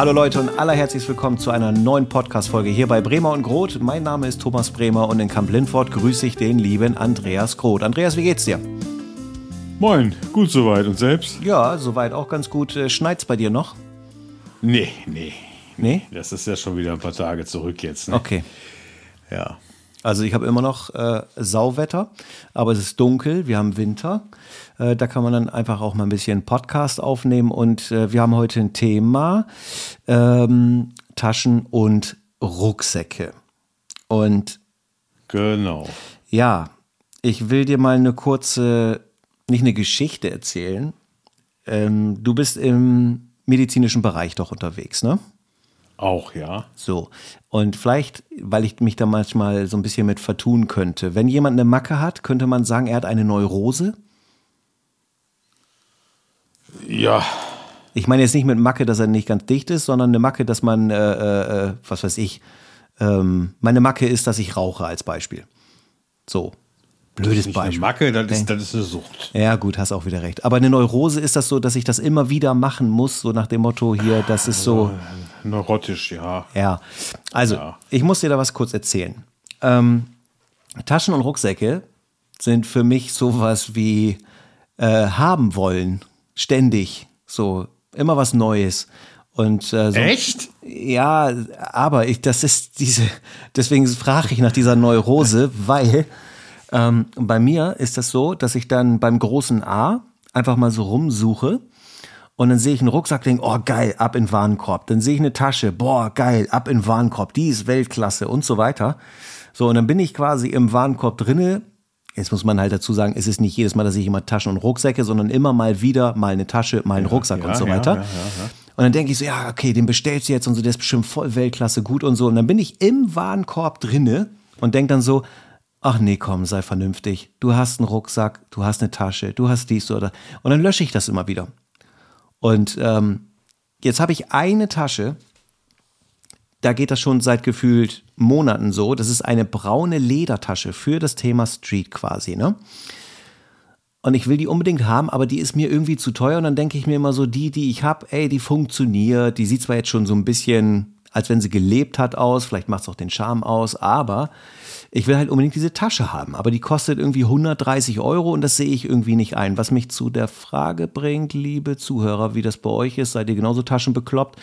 Hallo Leute und allerherzlich willkommen zu einer neuen Podcast-Folge hier bei Bremer und Groth. Mein Name ist Thomas Bremer und in Kamp Lindfort grüße ich den lieben Andreas Groth. Andreas, wie geht's dir? Moin, gut soweit. Und selbst? Ja, soweit auch ganz gut. Äh, Schneit's bei dir noch? Nee, nee. Nee? Das ist ja schon wieder ein paar Tage zurück jetzt. Ne? Okay. Ja. Also ich habe immer noch äh, Sauwetter, aber es ist dunkel, wir haben Winter. Äh, da kann man dann einfach auch mal ein bisschen Podcast aufnehmen und äh, wir haben heute ein Thema ähm, Taschen und Rucksäcke. Und Genau. ja, ich will dir mal eine kurze, nicht eine Geschichte erzählen. Ähm, du bist im medizinischen Bereich doch unterwegs, ne? Auch, ja. So. Und vielleicht, weil ich mich da manchmal so ein bisschen mit vertun könnte. Wenn jemand eine Macke hat, könnte man sagen, er hat eine Neurose. Ja. Ich meine jetzt nicht mit Macke, dass er nicht ganz dicht ist, sondern eine Macke, dass man, äh, äh, was weiß ich, ähm, meine Macke ist, dass ich rauche als Beispiel. So. Blödes eine Beispiel. Macke, das ist, das ist eine Sucht. Ja, gut, hast auch wieder recht. Aber eine Neurose ist das so, dass ich das immer wieder machen muss, so nach dem Motto hier, das ist so. Neurotisch, ja. Ja, also Ja. ich muss dir da was kurz erzählen. Ähm, Taschen und Rucksäcke sind für mich sowas wie äh, haben wollen, ständig, so immer was Neues. Und äh, so, Echt? Ja, aber ich, das ist diese, deswegen frage ich nach dieser Neurose, weil ähm, bei mir ist das so, dass ich dann beim großen A einfach mal so rumsuche und dann sehe ich einen Rucksack, denke, oh geil, ab in den Warenkorb. Dann sehe ich eine Tasche, boah geil, ab in den Warenkorb, die ist Weltklasse und so weiter. So, und dann bin ich quasi im Warenkorb drinne. Jetzt muss man halt dazu sagen, es ist nicht jedes Mal, dass ich immer Taschen und Rucksäcke, sondern immer mal wieder mal eine Tasche, mal einen Rucksack ja, und so ja, weiter. ja, ja, ja. Und dann denke ich so, ja, okay, den bestellst du jetzt und so, der ist bestimmt voll Weltklasse gut und so. Und dann bin ich im Warenkorb drinne und denke dann so, ach nee, komm, sei vernünftig. Du hast einen Rucksack, du hast eine Tasche, du hast dies oder. Und dann lösche ich das immer wieder. Und ähm, jetzt habe ich eine Tasche, da geht das schon seit gefühlt Monaten so. Das ist eine braune Ledertasche für das Thema Street quasi, ne? Und ich will die unbedingt haben, aber die ist mir irgendwie zu teuer. Und dann denke ich mir immer so, die, die ich habe, ey, die funktioniert. Die sieht zwar jetzt schon so ein bisschen, als wenn sie gelebt hat aus. Vielleicht macht es auch den Charme aus. Aber ich will halt unbedingt diese Tasche haben. Aber die kostet irgendwie 130 Euro und das sehe ich irgendwie nicht ein. Was mich zu der Frage bringt, liebe Zuhörer, wie das bei euch ist. Seid ihr genauso taschenbekloppt?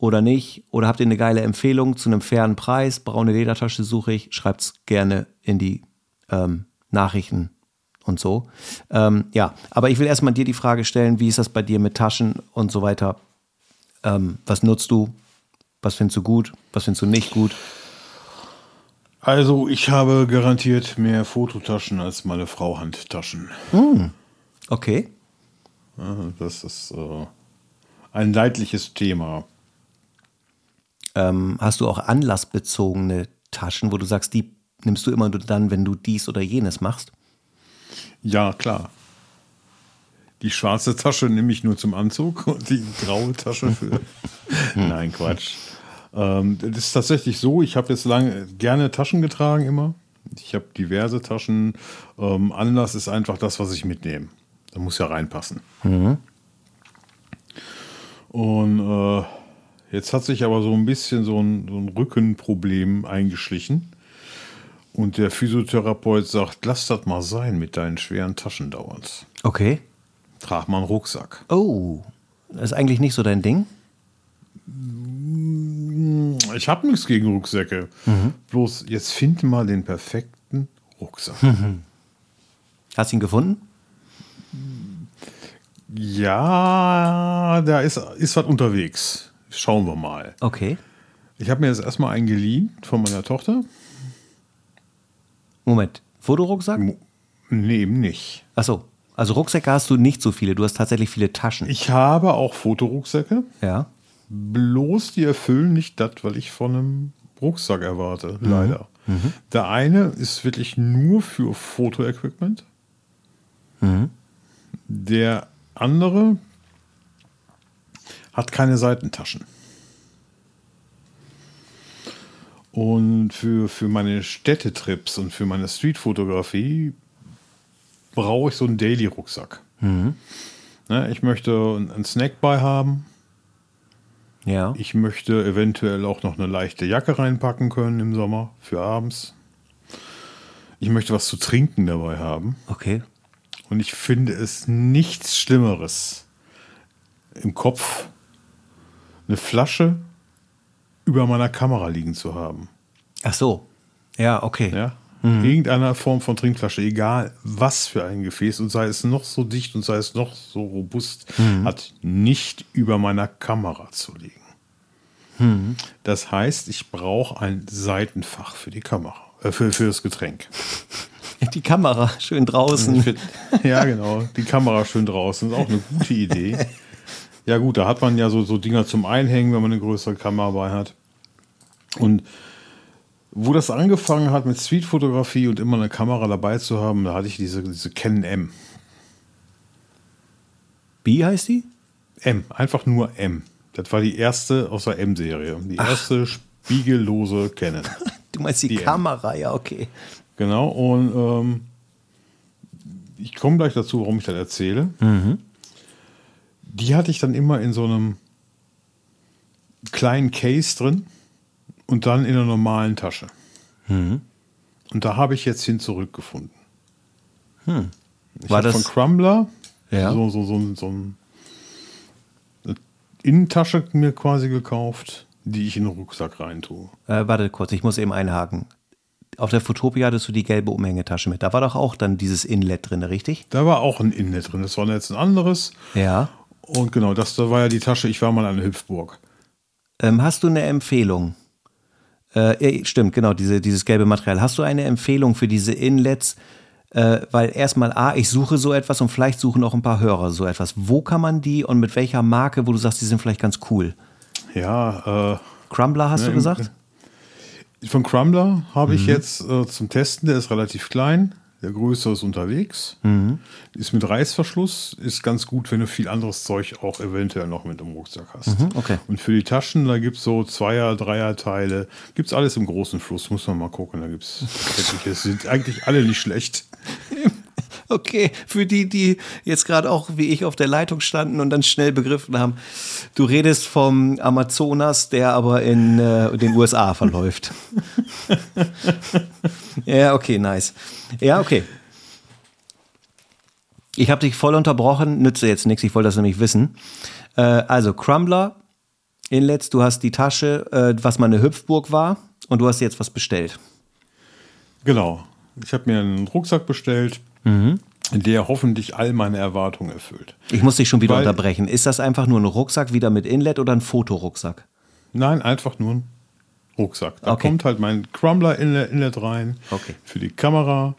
oder nicht? Oder habt ihr eine geile Empfehlung zu einem fairen Preis? Braune Ledertasche suche ich. Schreibt's gerne in die ähm, Nachrichten und so. Ähm, ja, aber ich will erstmal dir die Frage stellen, wie ist das bei dir mit Taschen und so weiter? Ähm, was nutzt du? Was findest du gut? Was findest du nicht gut? Also, ich habe garantiert mehr Fototaschen als meine Frau Handtaschen. Okay. Ja, Das ist äh, ein leidliches Thema. Ähm, hast du auch anlassbezogene Taschen, wo du sagst, die nimmst du immer nur dann, wenn du dies oder jenes machst? Ja, klar. Die schwarze Tasche nehme ich nur zum Anzug und die graue Tasche für. Nein, Quatsch. Ähm, das ist tatsächlich so, ich habe jetzt lange gerne Taschen getragen immer. Ich habe diverse Taschen. Ähm, Anlass ist einfach das, was ich mitnehme. Da muss ja reinpassen. Und äh, jetzt hat sich aber so ein bisschen so ein, so ein Rückenproblem eingeschlichen. Und der Physiotherapeut sagt, lass das mal sein mit deinen schweren Taschen dauernd. Okay. Trag mal einen Rucksack. Oh, das ist eigentlich nicht so dein Ding? Ich habe nichts gegen Rucksäcke. Bloß jetzt find mal den perfekten Rucksack. Hast du ihn gefunden? Ja, da ist, ist was unterwegs. Schauen wir mal. Okay. Ich habe mir jetzt erstmal einen geliehen von meiner Tochter. Moment. Fotorucksack? Nee, eben nicht. Achso. Also Rucksäcke hast du nicht so viele. Du hast tatsächlich viele Taschen. Ich habe auch Fotorucksäcke. ja. Bloß die erfüllen nicht das, was ich von einem Rucksack erwarte, leider. Der eine ist wirklich nur für Fotoequipment. Der andere hat keine Seitentaschen. Und für, für meine Städtetrips und für meine Streetfotografie brauche ich so einen Daily-Rucksack. Ne, ich möchte einen Snack bei haben. Ja. Ich möchte eventuell auch noch eine leichte Jacke reinpacken können im Sommer für abends. Ich möchte was zu trinken dabei haben. Okay. Und ich finde es nichts Schlimmeres im Kopf, eine Flasche über meiner Kamera liegen zu haben. Ach so. Ja, okay. Ja? Irgendeiner Form von Trinkflasche, egal was für ein Gefäß und sei es noch so dicht und sei es noch so robust, hat nicht über meiner Kamera zu liegen. Das heißt, ich brauche ein Seitenfach für die Kamera, äh, für, für das Getränk. Die Kamera schön draußen. Find- ja, genau. Die Kamera schön draußen ist auch eine gute Idee. Ja, gut, da hat man ja so, so Dinger zum Einhängen, wenn man eine größere Kamera bei hat. Und wo das angefangen hat mit Streetfotografie und immer eine Kamera dabei zu haben, da hatte ich diese, diese Canon M. Wie heißt die? M, einfach nur M. Das war die erste aus der M-Serie. Die erste spiegellose Canon. Du meinst die, Die M. Kamera, ja, okay. Genau, und ähm, ich komme gleich dazu, warum ich das erzähle. Die hatte ich dann immer in so einem kleinen Case drin und dann in einer normalen Tasche. Und da habe ich jetzt hin zurückgefunden. Ich War habe das- von Crumbler Ja. so, so, so, so ein- eine Innentasche mir quasi gekauft, die ich in den Rucksack reintue. Äh, warte kurz, ich muss eben einhaken. Auf der Fotopia hattest du die gelbe Umhängetasche mit. Da war doch auch dann dieses Inlet drin, richtig? Da war auch ein Inlet drin. Das war jetzt ein anderes. Ja. Und genau, das da war ja die Tasche, ich war mal an der Hüpfburg. Ähm, hast du eine Empfehlung? Äh, stimmt, genau, diese, dieses gelbe Material. Hast du eine Empfehlung für diese Inlets? Äh, weil erstmal, A, ich suche so etwas und vielleicht suchen auch ein paar Hörer so etwas. Wo kann man die und mit welcher Marke, wo du sagst, die sind vielleicht ganz cool? Ja, äh, Crumbler hast du Ja, gesagt? von Crumbler habe ich jetzt äh, zum Testen, der ist relativ klein, der größere ist unterwegs, ist mit Reißverschluss, ist ganz gut, wenn du viel anderes Zeug auch eventuell noch mit im Rucksack hast. okay. Und für die Taschen, da gibt es so Zweier-, Dreier-Teile, gibt es alles im großen Fluss, muss man mal gucken, da gibt es sind eigentlich alle nicht schlecht. Okay, für die, die jetzt gerade auch wie ich auf der Leitung standen und dann schnell begriffen haben, du redest vom Amazonas, der aber in äh, den USA verläuft. ja, okay, nice. Ja, okay. Ich habe dich voll unterbrochen, nütze jetzt nichts, ich wollte das nämlich wissen. Äh, also, Crumbler, Inlets, du hast die Tasche, äh, was mal eine Hüpfburg war, und du hast jetzt was bestellt. Genau. Ich habe mir einen Rucksack bestellt, der hoffentlich all meine Erwartungen erfüllt. Ich muss dich schon wieder Weil- unterbrechen. Ist das einfach nur ein Rucksack wieder mit Inlet oder ein Fotorucksack? Nein, einfach nur ein Rucksack. Da Okay. kommt halt mein Crumbler Inlet, Inlet rein Okay. für die Kamera.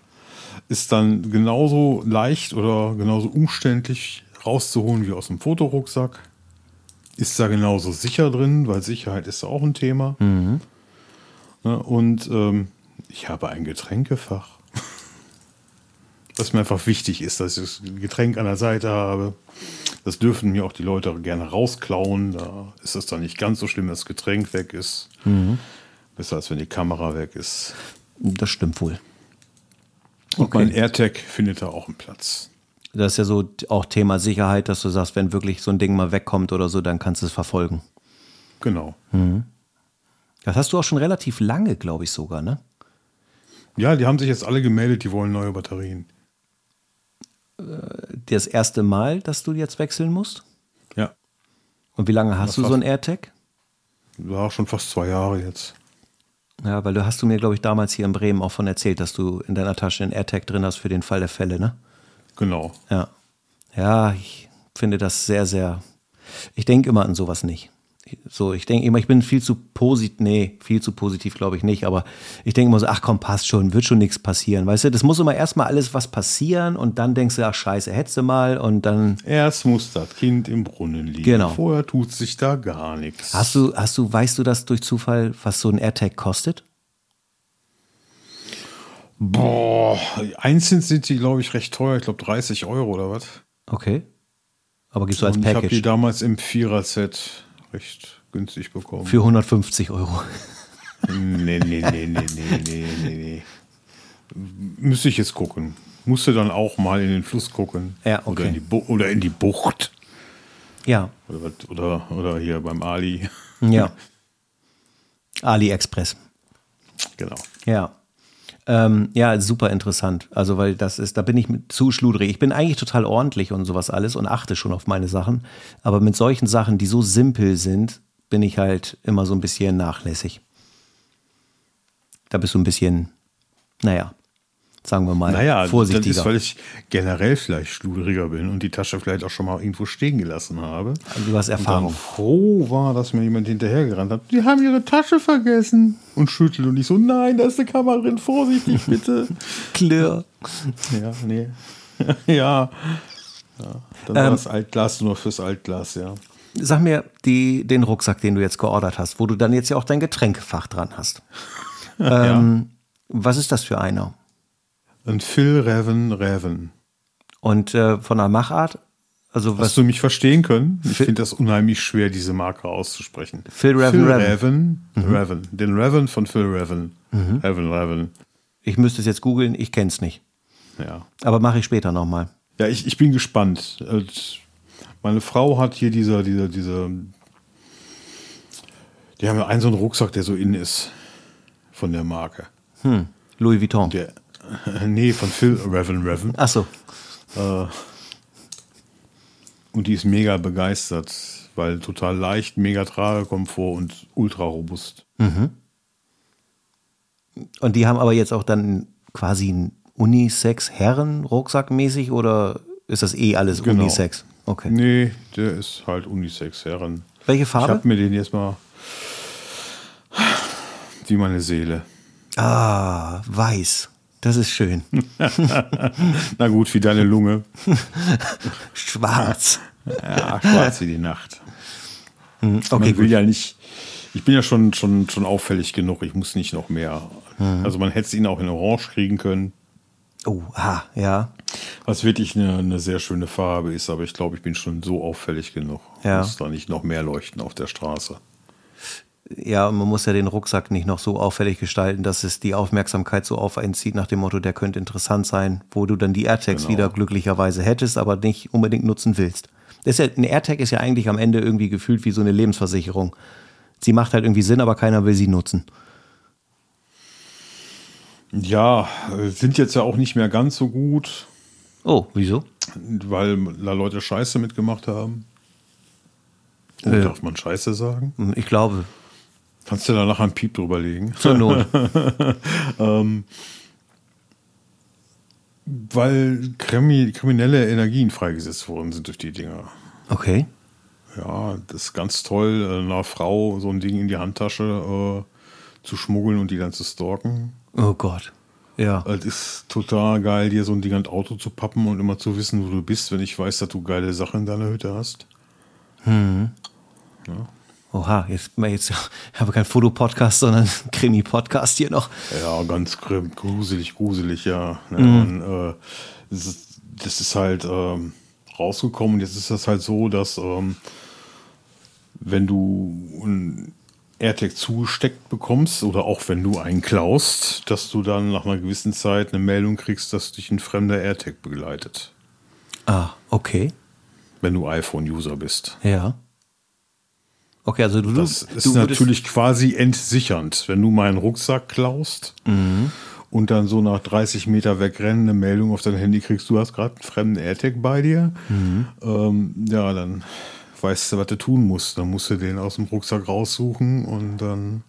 Ist dann genauso leicht oder genauso umständlich rauszuholen wie aus dem Fotorucksack. Ist da genauso sicher drin, weil Sicherheit ist auch ein Thema. Ne, und ähm, ich habe ein Getränkefach. Was mir einfach wichtig ist, dass ich das Getränk an der Seite habe. Das dürfen mir auch die Leute gerne rausklauen. Da ist es dann nicht ganz so schlimm, wenn das Getränk weg ist. Besser als wenn die Kamera weg ist. Das stimmt wohl. Und mein AirTag findet da auch einen Platz. Das ist ja so auch Thema Sicherheit, dass du sagst, wenn wirklich so ein Ding mal wegkommt oder so, dann kannst du es verfolgen. Genau. Das hast du auch schon relativ lange, glaube ich sogar, ne? Ja, die haben sich jetzt alle gemeldet, die wollen neue Batterien. Das erste Mal, dass du jetzt wechseln musst? Ja, Und wie lange hast du fast. so ein AirTag? war schon fast zwei Jahre jetzt. Ja, weil du hast du mir, glaube ich, damals hier in Bremen auch von erzählt, dass du in deiner Tasche einen AirTag drin hast für den Fall der Fälle, ne? Genau. Ja. Ja, ich finde das sehr, sehr. Ich denke immer an sowas nicht. So, ich denke immer, ich bin viel zu positiv, nee, viel zu positiv glaube ich nicht, aber ich denke immer so, ach komm, passt schon, wird schon nichts passieren. Weißt du, das muss immer erstmal alles was passieren und dann denkst du, ach scheiße, hättest du mal und dann. Erst muss das Kind im Brunnen liegen. Genau. Vorher tut sich da gar nichts. Hast du, hast du, weißt du das durch Zufall, was so ein AirTag kostet? Boah, einzeln sind die, glaube ich, recht teuer. Ich glaube 30 Euro oder was. Okay. Aber gibst du als Und ich habe die Package damals im Vierer-Set recht günstig bekommen. für 150 Euro. Nee, nee, nee, nee, nee, nee, nee, nee. Müsste ich jetzt gucken. Musste dann auch mal in den Fluss gucken. Ja, okay. Oder in die, Bu oder in die Bucht. Ja. Oder, oder, oder hier beim Ali. Ja. AliExpress. Genau. Ja. Ähm, ja, super interessant. Also, weil das ist, da bin ich zu schludrig. Ich bin eigentlich total ordentlich und sowas alles und achte schon auf meine Sachen. Aber mit solchen Sachen, die so simpel sind, bin ich halt immer so ein bisschen nachlässig. Da bist du ein bisschen, naja, sagen wir mal, Naja, vorsichtiger. das ist, weil ich generell vielleicht schludriger bin und die Tasche vielleicht auch schon mal irgendwo stehen gelassen habe. du hast Und Erfahrung. froh war, dass mir jemand hinterhergerannt hat. Die haben ihre Tasche vergessen. Und schüttelt und ich so, nein, da ist eine Kamera drin, vorsichtig bitte. Klirr. ja, nee. ja. ja. Dann war Ähm, das Altglas nur fürs Altglas, ja. Sag mir die, den Rucksack, den du jetzt geordert hast, wo du dann jetzt ja auch dein Getränkefach dran hast. ähm, Was ist das für einer? Ein Phil Raven Raven. Und äh, von der Machart, also was Hast du mich verstehen können? Ich finde das unheimlich schwer, diese Marke auszusprechen. Phil Raven Phil Raven. Mhm. Raven. Raven. Den Raven von Phil Raven. Raven Raven. Ich müsste es jetzt googeln, ich kenne es nicht. Ja. Aber mache ich später nochmal. Ja, ich, ich bin gespannt. Äh, Meine Frau hat hier diese, diese, diese. Die haben ja einen so einen Rucksack, der so in ist. Von der Marke. Louis Vuitton. Der, nee, von Phil Raven Raven. Ach so. Und die ist mega begeistert, weil total leicht, mega Tragekomfort und ultra robust. Und die haben aber jetzt auch dann quasi einen Unisex-Herren-Rucksack mäßig oder ist das eh alles Genau. Unisex? Okay. Nee, der ist halt Unisex, Herren. Welche Ich Farbe? habe mir den jetzt mal. Wie meine Seele. Ah, weiß. Das ist schön. Na gut, wie deine Lunge. Schwarz. Ja, schwarz wie die Nacht. Okay, Man will gut. ja nicht. Ich bin ja schon, schon, schon auffällig genug. Ich muss nicht noch mehr. Mhm. Also man hätte ihn auch in Orange kriegen können, Oh, ah, ja. was wirklich eine, eine sehr schöne Farbe ist. Aber ich glaube, ich bin schon so auffällig genug. Ja. Muss da nicht noch mehr leuchten auf der Straße. Ja, man muss ja den Rucksack nicht noch so auffällig gestalten, dass es die Aufmerksamkeit so auf einen zieht, nach dem Motto, der könnte interessant sein, wo du dann die AirTags Genau. wieder glücklicherweise hättest, aber nicht unbedingt nutzen willst. Das ist ja, ein AirTag ist ja eigentlich am Ende irgendwie gefühlt wie so eine Lebensversicherung. Sie macht halt irgendwie Sinn, aber keiner will sie nutzen. Ja, sind jetzt ja auch nicht mehr ganz so gut, Oh, wieso? weil da Leute Scheiße mitgemacht haben. Äh. Darf man Scheiße sagen? Ich glaube, Kannst du da nachher einen Piep drüber legen? zur Not. Weil krimi kriminelle Energien freigesetzt worden sind durch die Dinger. Okay. Ja, das ist ganz toll, äh, einer Frau so ein Ding in die Handtasche äh, zu schmuggeln und die dann zu stalken. Oh Gott. Ja. Es ist total geil, dir so ein Ding an das Auto zu pappen und immer zu wissen, wo du bist, wenn ich weiß, dass du geile Sachen in deiner Hütte hast. Oha, jetzt, jetzt habe keinen Fotopodcast, sondern Krimi-Podcast hier noch. Ja, ganz gr- gruselig, gruselig, ja. Ne? Und, äh, das, ist, das ist halt ähm, rausgekommen. Jetzt ist das halt so, dass ähm, wenn du ein AirTag zugesteckt bekommst oder auch wenn du einen klaust, dass du dann nach einer gewissen Zeit eine Meldung kriegst, dass dich ein fremder AirTag begleitet, Ah, okay. wenn du iPhone-User bist. Ja. Okay, also du, Das du ist natürlich quasi entsichernd, wenn du meinen Rucksack klaust und dann so nach 30 Meter wegrennen eine Meldung auf dein Handy kriegst, du hast gerade einen fremden AirTag bei dir. Ähm, ja, dann weißt du, was du tun musst. Dann musst du den aus dem Rucksack raussuchen und dann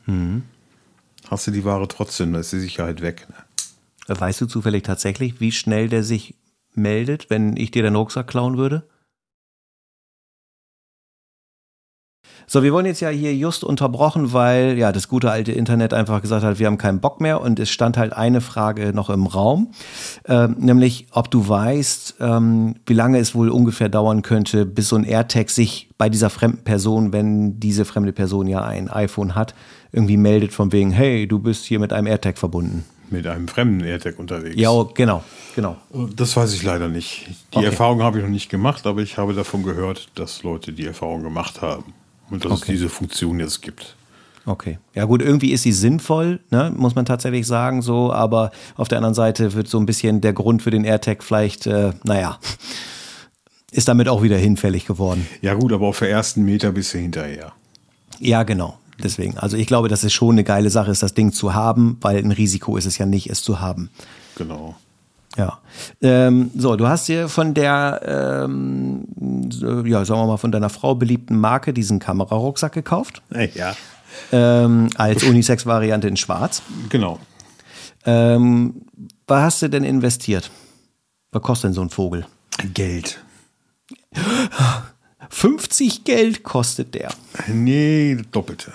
hast du die Ware trotzdem, da ist die Sicherheit weg. Ne? Weißt du zufällig tatsächlich, wie schnell der sich meldet, wenn ich dir den Rucksack klauen würde? So, wir wurden jetzt ja hier just unterbrochen, weil ja das gute alte Internet einfach gesagt hat, wir haben keinen Bock mehr und es stand halt eine Frage noch im Raum, ähm, nämlich ob du weißt, ähm, wie lange es wohl ungefähr dauern könnte, bis so ein AirTag sich bei dieser fremden Person, wenn diese fremde Person ja ein iPhone hat, irgendwie meldet von wegen, hey, du bist hier mit einem AirTag verbunden. Mit einem fremden AirTag unterwegs. Ja, oh, genau, genau. Das weiß ich leider nicht. Die Okay. Erfahrung habe ich noch nicht gemacht, aber ich habe davon gehört, dass Leute die Erfahrung gemacht haben. Und dass es Okay. diese Funktion jetzt gibt. Okay. Ja gut, irgendwie ist sie sinnvoll, ne? muss man tatsächlich sagen so, aber auf der anderen Seite wird so ein bisschen der Grund für den AirTag vielleicht, äh, naja, ist damit auch wieder hinfällig geworden. Ja, gut, aber auf der ersten Meter bist du hinterher. Ja, genau. Deswegen. Also ich glaube, dass es schon eine geile Sache ist, das Ding zu haben, weil ein Risiko ist es ja nicht, es zu haben. Genau. Ja. Ähm, so, du hast dir von der, ähm, ja, sagen wir mal, von deiner Frau beliebten Marke diesen Kamerarucksack gekauft. Ja. Ähm, als Unisex-Variante in Schwarz. Genau. Ähm, was hast du denn investiert? Was kostet denn so ein Vogel? Geld. 50 Geld kostet der. Nee, das Doppelte.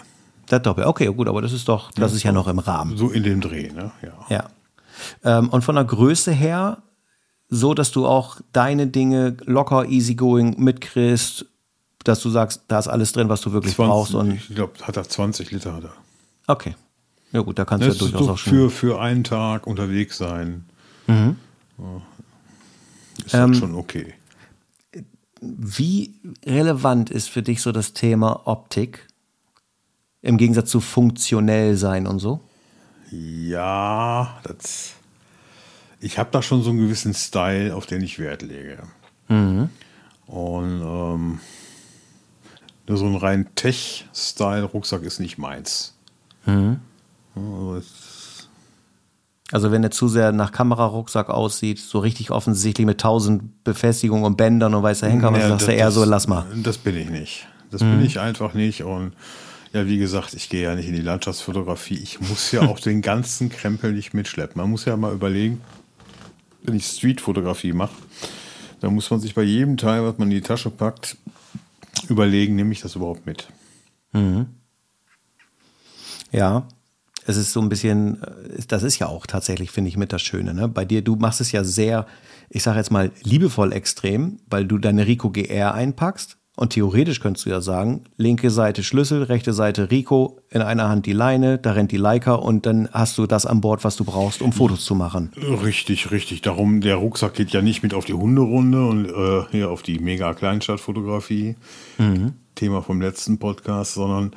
Das Doppel. Okay, gut, aber das ist doch, das ist ja noch im Rahmen. So in dem Dreh, ne? Ja. Ja. Ähm, und von der Größe her, so dass du auch deine Dinge locker, easygoing mitkriegst, dass du sagst, da ist alles drin, was du wirklich 20, brauchst. Und ich glaube, hat er 20 Liter hat er. okay. Ja gut, da kannst du Das ja ist durchaus doch auch schon. für, für einen Tag unterwegs sein. Mhm. Ja. Ist Ähm, das schon okay. Wie relevant ist für dich so das Thema Optik im Gegensatz zu funktionell sein und so? Ja, das. Ich habe da schon so einen gewissen Style, auf den ich Wert lege. Mhm. Und ähm, nur so ein rein Tech-Style-Rucksack ist nicht meins. Mhm. Also Also wenn der zu sehr nach Kamerarucksack aussieht, so richtig offensichtlich mit tausend Befestigungen und Bändern und weißer Henker, was Ja, sagst du eher so, lass mal. Das bin ich nicht. Das Mhm. bin ich einfach nicht. Und ja, wie gesagt, ich gehe ja nicht in die Landschaftsfotografie. Ich muss ja auch den ganzen Krempel nicht mitschleppen. Man muss ja mal überlegen, wenn ich Streetfotografie mache, dann muss man sich bei jedem Teil, was man in die Tasche packt, überlegen, nehme ich das überhaupt mit? Ja, es ist so ein bisschen, äh, das ist ja auch tatsächlich, finde ich, mit das Schöne. Ne? Bei dir, du machst es ja sehr, ich sage jetzt mal, liebevoll extrem, weil du deine Rico GR einpackst. Und theoretisch könntest du ja sagen, linke Seite Schlüssel, rechte Seite Rico, in einer Hand die Leine, da rennt die Leica und dann hast du das an Bord, was du brauchst, um Fotos zu machen. Richtig, richtig. Darum, der Rucksack geht ja nicht mit auf die Hunderunde und äh, hier auf die mega Kleinstadtfotografie. Thema vom letzten Podcast, sondern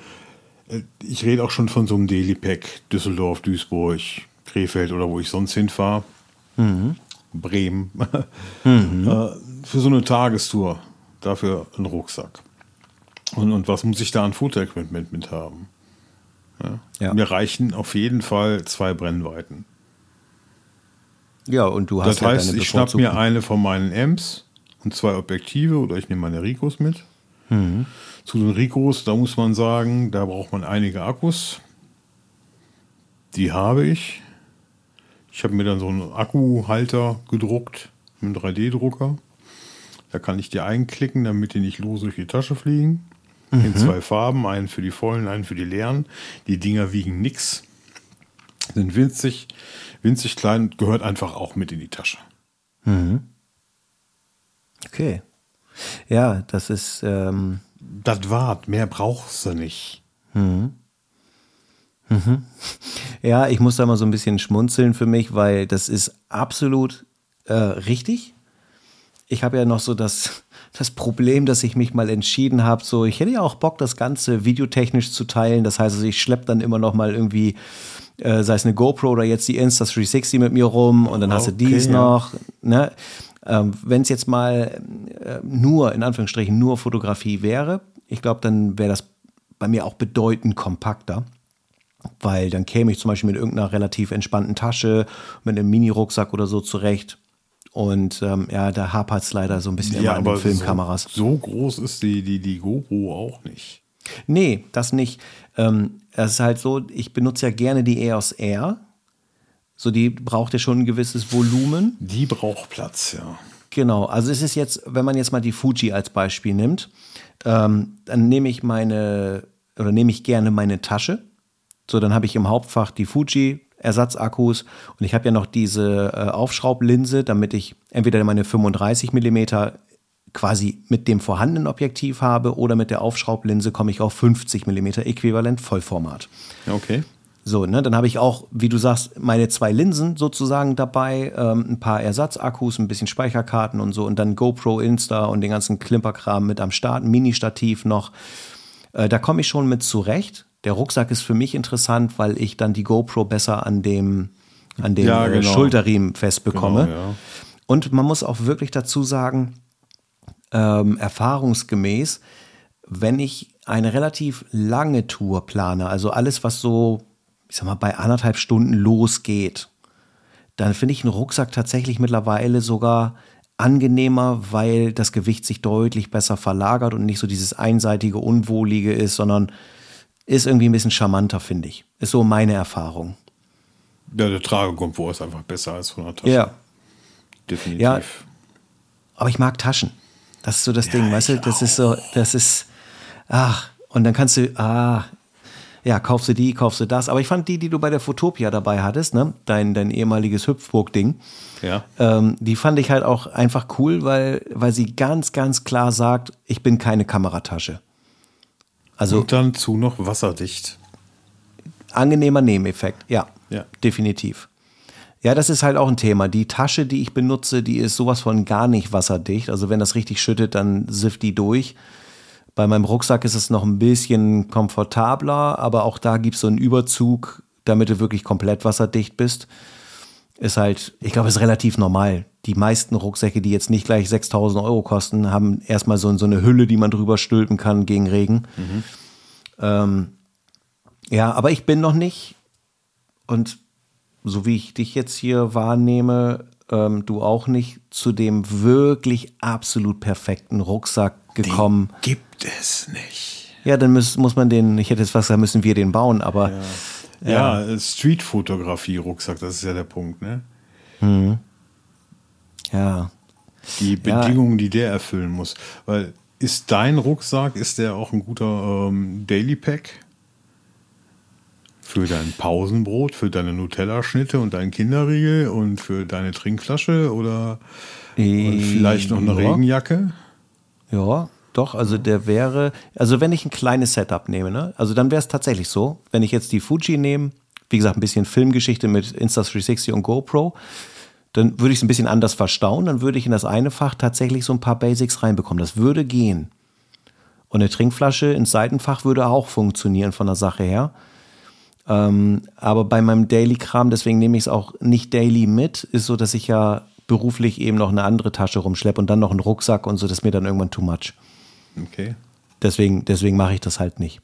äh, ich rede auch schon von so einem Daily Pack, Düsseldorf, Duisburg, Krefeld oder wo ich sonst hinfahre. Bremen. äh, für so eine Tagestour. Dafür ein Rucksack. Und, und was muss ich da an Fotoequipment mit haben? Ja. Ja. Mir reichen auf jeden Fall zwei Brennweiten. Ja, und du hast Das heißt, deine ich schnapp mir eine von meinen Amps und zwei Objektive oder ich nehme meine Ricos mit. Mhm. Zu den Ricos, da muss man sagen, da braucht man einige Akkus. Die habe ich. Ich habe mir dann so einen Akkuhalter gedruckt mit einem 3D-Drucker. Da kann ich die einklicken, damit die nicht los durch die Tasche fliegen. In zwei Farben, einen für die vollen, einen für die leeren. Die Dinger wiegen nix, sind winzig, winzig klein und gehört einfach auch mit in die Tasche. Okay. Ja, das ist, ähm, Das war's, mehr brauchst du nicht. Ja, ich muss da mal so ein bisschen schmunzeln für mich, weil das ist absolut äh, richtig. Ich habe ja noch so das, das Problem, dass ich mich mal entschieden habe, so ich hätte ja auch Bock, das Ganze videotechnisch zu teilen. Das heißt, also ich schleppe dann immer noch mal irgendwie, äh, sei es eine GoPro oder jetzt die Insta360 mit mir rum und dann hast du dies ja. noch. Ne? Ähm, Wenn es jetzt mal äh, nur, in Anführungsstrichen, nur Fotografie wäre, ich glaube, dann wäre das bei mir auch bedeutend kompakter weil dann käme ich zum Beispiel mit irgendeiner relativ entspannten Tasche, mit einem Mini-Rucksack oder so zurecht. Und ähm, ja, da hapert es leider so ein bisschen immer an den Filmkameras. So, so groß ist die, die, die GoPro auch nicht. Nee, das nicht. Ähm, es ist halt so, ich benutze ja gerne die EOS R. So, die braucht ja schon ein gewisses Volumen. Die braucht Platz, ja. Genau, also es ist jetzt, wenn man jetzt mal die Fuji als Beispiel nimmt, ähm, dann nehme ich meine, oder nehme ich gerne meine Tasche. So, dann habe ich im Hauptfach die Fuji, Ersatzakkus und ich habe ja noch diese äh, Aufschraublinse, damit ich entweder meine 35 Millimeter quasi mit dem vorhandenen Objektiv habe oder mit der Aufschraublinse komme ich auf 50 Millimeter Äquivalent Vollformat. Okay. So, ne, dann habe ich auch, wie du sagst, meine zwei Linsen sozusagen dabei, ähm, ein paar Ersatzakkus, ein bisschen Speicherkarten und so und dann GoPro, Insta und den ganzen Klimperkram mit am Start, Mini-Stativ noch. Äh, da komme ich schon mit zurecht. Der Rucksack ist für mich interessant, weil ich dann die GoPro besser an dem, an dem Ja, äh, genau. Schulterriemen festbekomme. Genau, ja. Und man muss auch wirklich dazu sagen, ähm, erfahrungsgemäß, wenn ich eine relativ lange Tour plane, also alles, was so, ich sag mal, bei anderthalb Stunden losgeht, dann finde ich einen Rucksack tatsächlich mittlerweile sogar angenehmer, weil das Gewicht sich deutlich besser verlagert und nicht so dieses einseitige, unwohlige ist, sondern ist irgendwie ein bisschen charmanter, finde ich. Ist so meine Erfahrung. Ja, der Tragekomfort ist einfach besser als von der Tasche. Ja. Definitiv. Ja. Aber ich mag Taschen. Das ist so das Ja, Ding, weißt du? Das ist so, das ist, ach, und dann kannst du, ah, ja, kaufst du die, kaufst du das. Aber ich fand die, die du bei der Fotopia dabei hattest, ne? Dein, dein ehemaliges Hüpfburg-Ding. Ja. Ähm, die fand ich halt auch einfach cool, weil, weil sie ganz, ganz klar sagt, ich bin keine Kameratasche. Also Und dann zu noch wasserdicht. angenehmer Nebeneffekt, ja, Ja. definitiv. Ja, das ist halt auch ein Thema. Die Tasche, die ich benutze, die ist sowas von gar nicht wasserdicht. Also wenn das richtig schüttet, dann sifft die durch. Bei meinem Rucksack ist es noch ein bisschen komfortabler, aber auch da gibt es so einen Überzug, damit du wirklich komplett wasserdicht bist. Ist halt, ich glaube, ist relativ normal. Die meisten Rucksäcke, die jetzt nicht gleich 6000 Euro kosten, haben erstmal so, so eine Hülle, die man drüber stülpen kann gegen Regen. Ähm, ja, aber ich bin noch nicht. Und so wie ich dich jetzt hier wahrnehme, ähm, du auch nicht zu dem wirklich absolut perfekten Rucksack gekommen. Gibt es nicht. Ja, dann muss, muss man den, ich hätte jetzt was gesagt, müssen wir den bauen, aber Ja, ja Streetfotografie-Rucksack, das ist ja der Punkt, ne? ja. Die Ja. Bedingungen, die der erfüllen muss. Weil ist dein Rucksack, ist der auch ein guter ähm, Daily Pack? Für dein Pausenbrot, für deine Nutella-Schnitte und deinen Kinderriegel und für deine Trinkflasche oder und vielleicht noch eine Ja. Regenjacke? Ja, doch, also der wäre, also wenn ich ein kleines Setup nehme, ne, also dann wäre es tatsächlich so, wenn ich jetzt die Fuji nehme, wie gesagt, ein bisschen Filmgeschichte mit Insta360 und GoPro, dann würde ich es ein bisschen anders verstauen, dann würde ich in das eine Fach tatsächlich so ein paar Basics reinbekommen. Das würde gehen. Und eine Trinkflasche ins Seitenfach würde auch funktionieren von der Sache her. Ähm, aber bei meinem Daily-Kram, deswegen nehme ich es auch nicht daily mit, ist so, dass ich ja beruflich eben noch eine andere Tasche rumschleppe und dann noch einen Rucksack und so, das ist mir dann irgendwann too much. Okay. Deswegen, deswegen mache ich das halt nicht.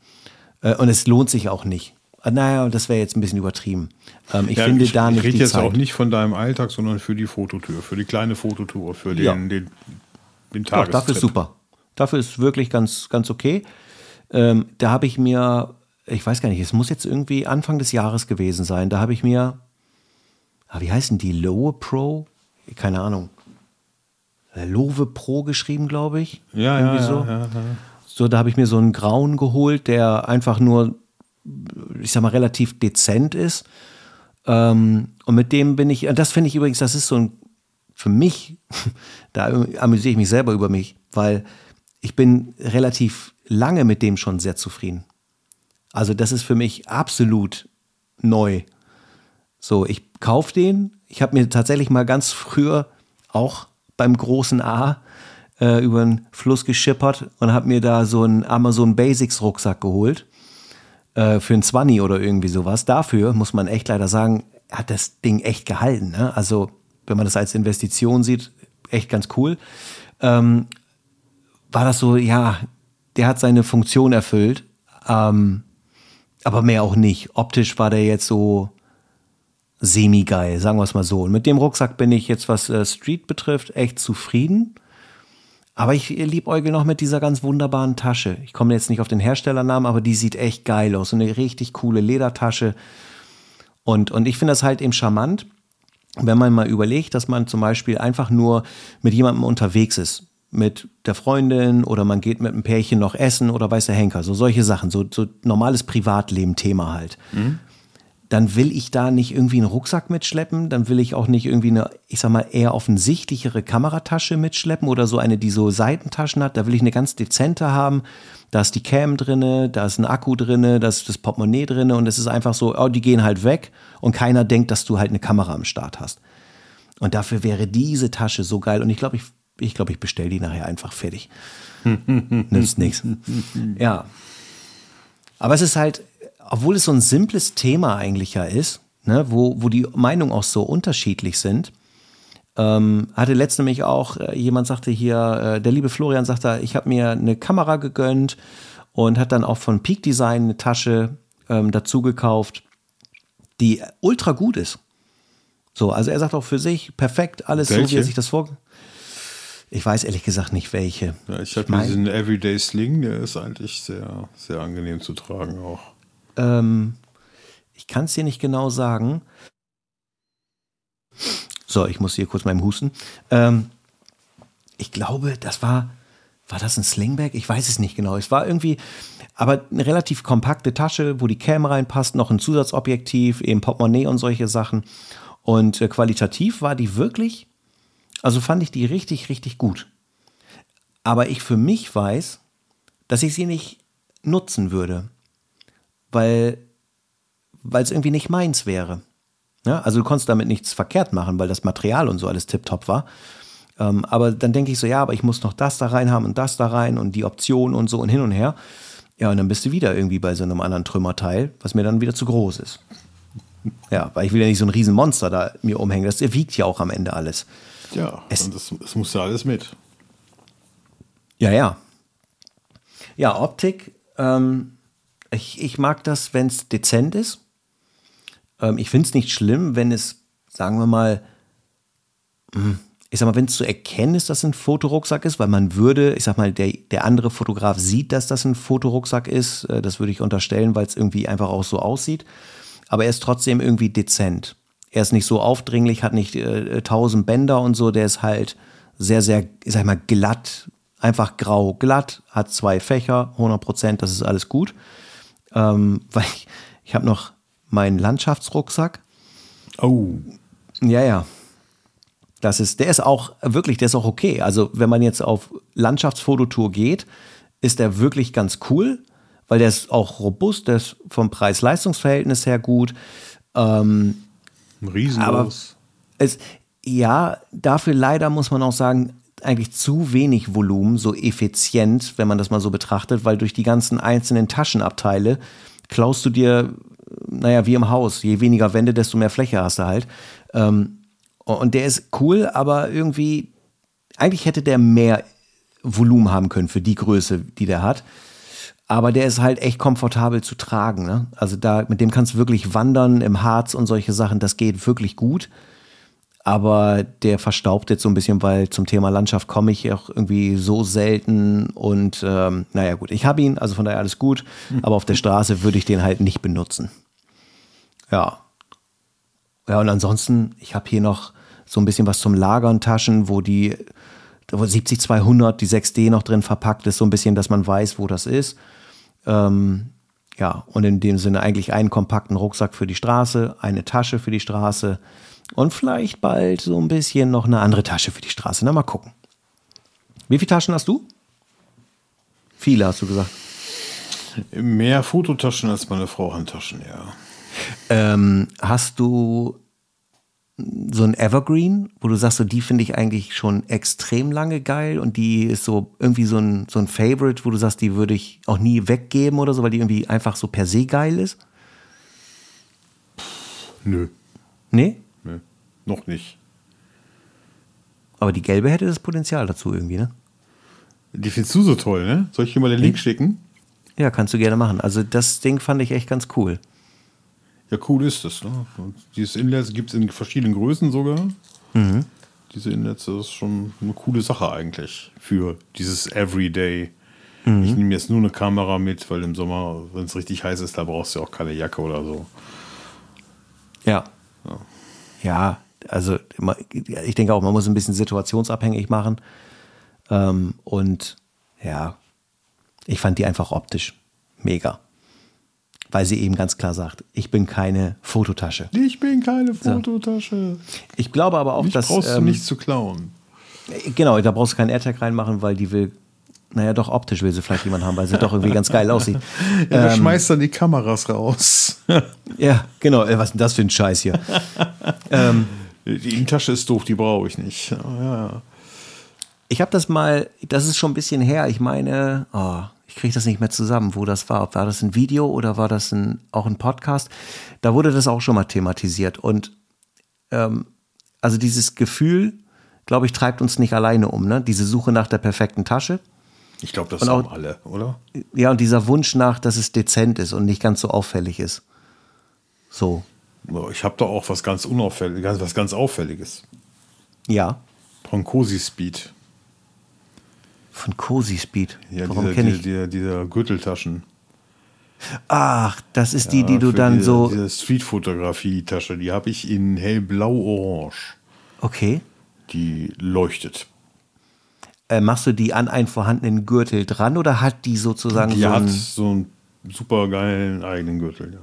Äh, und es lohnt sich auch nicht. Äh, Naja, das wäre jetzt ein bisschen übertrieben. Ähm, ich Ja, finde ich, da nicht ich rede jetzt Zeit. auch nicht von deinem Alltag, sondern für die Fototour, für die kleine Fototour, für den, Ja. den, den Doch, dafür Tagestrip. ist super. Dafür ist wirklich ganz, ganz okay. Ähm, da habe ich mir, ich weiß gar nicht, es muss jetzt irgendwie Anfang des Jahres gewesen sein. Da habe ich mir, ah, wie heißen die? Lowe Pro? Keine Ahnung. Lowe Pro geschrieben, glaube ich. Ja, ja, Irgendwie ja, so. ja, ja. So, da habe ich mir so einen grauen geholt, der einfach nur, ich sag mal, relativ dezent ist. Ähm, und mit dem bin ich, das finde ich übrigens, das ist so ein, für mich, da amüsiere ich mich selber über mich, weil ich bin relativ lange mit dem schon sehr zufrieden. Also das ist für mich absolut neu. So, ich kaufe den. Ich habe mir tatsächlich mal ganz früher auch beim großen A äh, über den Fluss geschippert und habe mir da so einen Amazon Basics Rucksack geholt äh, für ein 20 oder irgendwie sowas. Dafür muss man echt leider sagen, hat das Ding echt gehalten. Ne? Also wenn man das als Investition sieht, echt ganz cool. Ähm, war das so, ja, der hat seine Funktion erfüllt, ähm, aber mehr auch nicht. Optisch war der jetzt so semi-geil, sagen wir es mal so. Und mit dem Rucksack bin ich jetzt, was äh, Street betrifft, echt zufrieden. Aber ich liebäugel noch mit dieser ganz wunderbaren Tasche. Ich komme jetzt nicht auf den Herstellernamen, aber die sieht echt geil aus. So eine richtig coole Ledertasche. Und, und ich finde das halt eben charmant, wenn man mal überlegt, dass man zum Beispiel einfach nur mit jemandem unterwegs ist. Mit der Freundin oder man geht mit einem Pärchen noch essen oder weiß der Henker. So solche Sachen. So, so normales Privatleben-Thema halt dann will ich da nicht irgendwie einen Rucksack mitschleppen, dann will ich auch nicht irgendwie eine, ich sag mal, eher offensichtlichere Kameratasche mitschleppen oder so eine, die so Seitentaschen hat. Da will ich eine ganz dezente haben. Da ist die Cam drinne, da ist ein Akku drinne, da ist das Portemonnaie drinne und es ist einfach so, oh, die gehen halt weg und keiner denkt, dass du halt eine Kamera am Start hast. Und dafür wäre diese Tasche so geil und ich glaube, ich, ich glaube, ich bestelle die nachher einfach fertig. Nützt nichts. Ja. Aber es ist halt, obwohl es so ein simples Thema eigentlich ja ist, ne, wo, wo die Meinungen auch so unterschiedlich sind, Ähm, hatte letztens nämlich auch, äh, jemand sagte hier, äh, der liebe Florian sagte, ich habe mir eine Kamera gegönnt und hat dann auch von Peak Design eine Tasche ähm, dazu gekauft, die ultra gut ist. So, also er sagt auch für sich, perfekt, alles Welche? so, wie er sich das vor. Ich weiß ehrlich gesagt nicht welche. Ja, ich habe diesen Everyday Sling, der ist eigentlich sehr, sehr angenehm zu tragen auch. Ähm, ich kann es dir nicht genau sagen. So, ich muss hier kurz meinem Husten. Ähm, ich glaube, das war, war das ein Slingbag? Ich weiß es nicht genau. Es war irgendwie, aber eine relativ kompakte Tasche, wo die Cam reinpasst, noch ein Zusatzobjektiv, eben Portemonnaie und solche Sachen. Und äh, qualitativ war die wirklich, also fand ich die richtig, richtig gut. Aber ich für mich weiß, dass ich sie nicht nutzen würde weil es irgendwie nicht meins wäre. Ja, also du konntest damit nichts verkehrt machen, weil das Material und so alles tipptopp war. Ähm, aber dann denke ich so, ja, aber ich muss noch das da rein haben und das da rein und die Option und so und hin und her. Ja, und dann bist du wieder irgendwie bei so einem anderen Trümmerteil, was mir dann wieder zu groß ist. Ja, weil ich will ja nicht so ein Riesenmonster da mir umhängen. Das wiegt ja auch am Ende alles. Ja, Es- und das, das muss ja alles mit. Ja, ja. Ja, Optik, ähm, ich, ich mag das, wenn es dezent ist. Ähm, ich finde es nicht schlimm, wenn es, sagen wir mal, hm, ich sag mal, wenn es zu erkennen ist, dass es ein Fotorucksack ist, weil man würde, ich sag mal, der, der andere Fotograf sieht, dass das ein Fotorucksack ist. Äh, das würde ich unterstellen, weil es irgendwie einfach auch so aussieht. Aber er ist trotzdem irgendwie dezent. Er ist nicht so aufdringlich, hat nicht äh, tausend Bänder und so. Der ist halt sehr, sehr, ich sag mal, glatt, einfach grau, glatt, hat zwei Fächer, 100 Prozent, das ist alles gut. Ähm, weil ich, ich habe noch meinen Landschaftsrucksack. Oh, Ja, ja. Das ist, der ist auch wirklich, der ist auch okay. Also, wenn man jetzt auf Landschaftsfototour geht, ist der wirklich ganz cool, weil der ist auch robust, der ist vom Preis-Leistungs-Verhältnis her gut. Ähm, riesenlos. es, ja, dafür leider muss man auch sagen, eigentlich zu wenig Volumen, so effizient, wenn man das mal so betrachtet, weil durch die ganzen einzelnen Taschenabteile klaust du dir, naja, wie im Haus, je weniger Wände, desto mehr Fläche hast du halt. Ähm, und der ist cool, aber irgendwie, eigentlich hätte der mehr Volumen haben können für die Größe, die der hat. Aber der ist halt echt komfortabel zu tragen. Ne? Also da, mit dem kannst du wirklich wandern im Harz und solche Sachen. Das geht wirklich gut. Aber der verstaubt jetzt so ein bisschen, weil zum Thema Landschaft komme ich auch irgendwie so selten. Und ähm, naja, gut, ich habe ihn, also von daher alles gut. Aber auf der Straße würde ich den halt nicht benutzen. Ja. Ja, und ansonsten, ich habe hier noch so ein bisschen was zum Lagern, Taschen, wo die wo 70-200, die 6D noch drin verpackt ist, so ein bisschen, dass man weiß, wo das ist. Ähm, ja, und in dem Sinne eigentlich einen kompakten Rucksack für die Straße, eine Tasche für die Straße und vielleicht bald so ein bisschen noch eine andere Tasche für die Straße. Na, mal gucken. Wie viele Taschen hast du? Viele, hast du gesagt. Mehr Fototaschen als meine Frau Handtaschen, ja. Ähm, hast du so ein Evergreen, wo du sagst, so die finde ich eigentlich schon extrem lange geil und die ist so irgendwie so ein, so ein Favorite, wo du sagst, die würde ich auch nie weggeben oder so, weil die irgendwie einfach so per se geil ist? Nö, Nee? Noch nicht. Aber die gelbe hätte das Potenzial dazu irgendwie, ne? Die findest du so toll, ne? Soll ich dir mal den Link schicken? Ja, kannst du gerne machen. Also das Ding fand ich echt ganz cool. Ja, cool ist das. Ne? Und dieses Inlets gibt es in verschiedenen Größen sogar. Diese Inlets, das ist schon eine coole Sache eigentlich für dieses Everyday. Ich nehme jetzt nur eine Kamera mit, weil im Sommer, wenn es richtig heiß ist, da brauchst du auch keine Jacke oder so. Ja. Ja, also ich denke auch, man muss ein bisschen situationsabhängig machen. Ähm, und ja, ich fand die einfach optisch mega. Weil sie eben ganz klar sagt, ich bin keine Fototasche. Ich bin keine Fototasche. Ich glaube aber auch, Mich dass. brauchst du ähm, nichts zu klauen. Genau, da brauchst du keinen AirTag reinmachen, weil die will, naja, doch optisch will sie vielleicht jemand haben, weil sie doch irgendwie ganz geil aussieht. Ja, ähm, schmeißt dann die Kameras raus. Ja, genau. Äh, Was ist denn das für ein Scheiß hier? die Innentasche ist doof, die brauche ich nicht. Ja, ja. Ich habe das mal, das ist schon ein bisschen her. Ich meine, oh, ich kriege das nicht mehr zusammen, wo das war. War das ein Video oder war das ein, auch ein Podcast? Da wurde das auch schon mal thematisiert. Und ähm, also dieses Gefühl, glaube ich, treibt uns nicht alleine um, ne? Diese Suche nach der perfekten Tasche. Ich glaube, das Und auch- haben alle, oder? Ja, und dieser Wunsch nach, dass es dezent ist und nicht ganz so auffällig ist. So, Ich habe da auch was ganz unauffälliges, was ganz auffälliges. ja. Von Cosi Speed. Von Cozy Speed. Ja, Warum kenne ich? dieser, dieser Gürteltaschen. Ach, das ist die, die Ja, du für dann diese, so. Diese Streetfotografie-Tasche, die habe ich in hellblau-orange. Okay. Die leuchtet. Äh, machst du die an einen vorhandenen Gürtel dran oder hat die sozusagen Die so hat ein, so einen super geilen eigenen Gürtel, ja.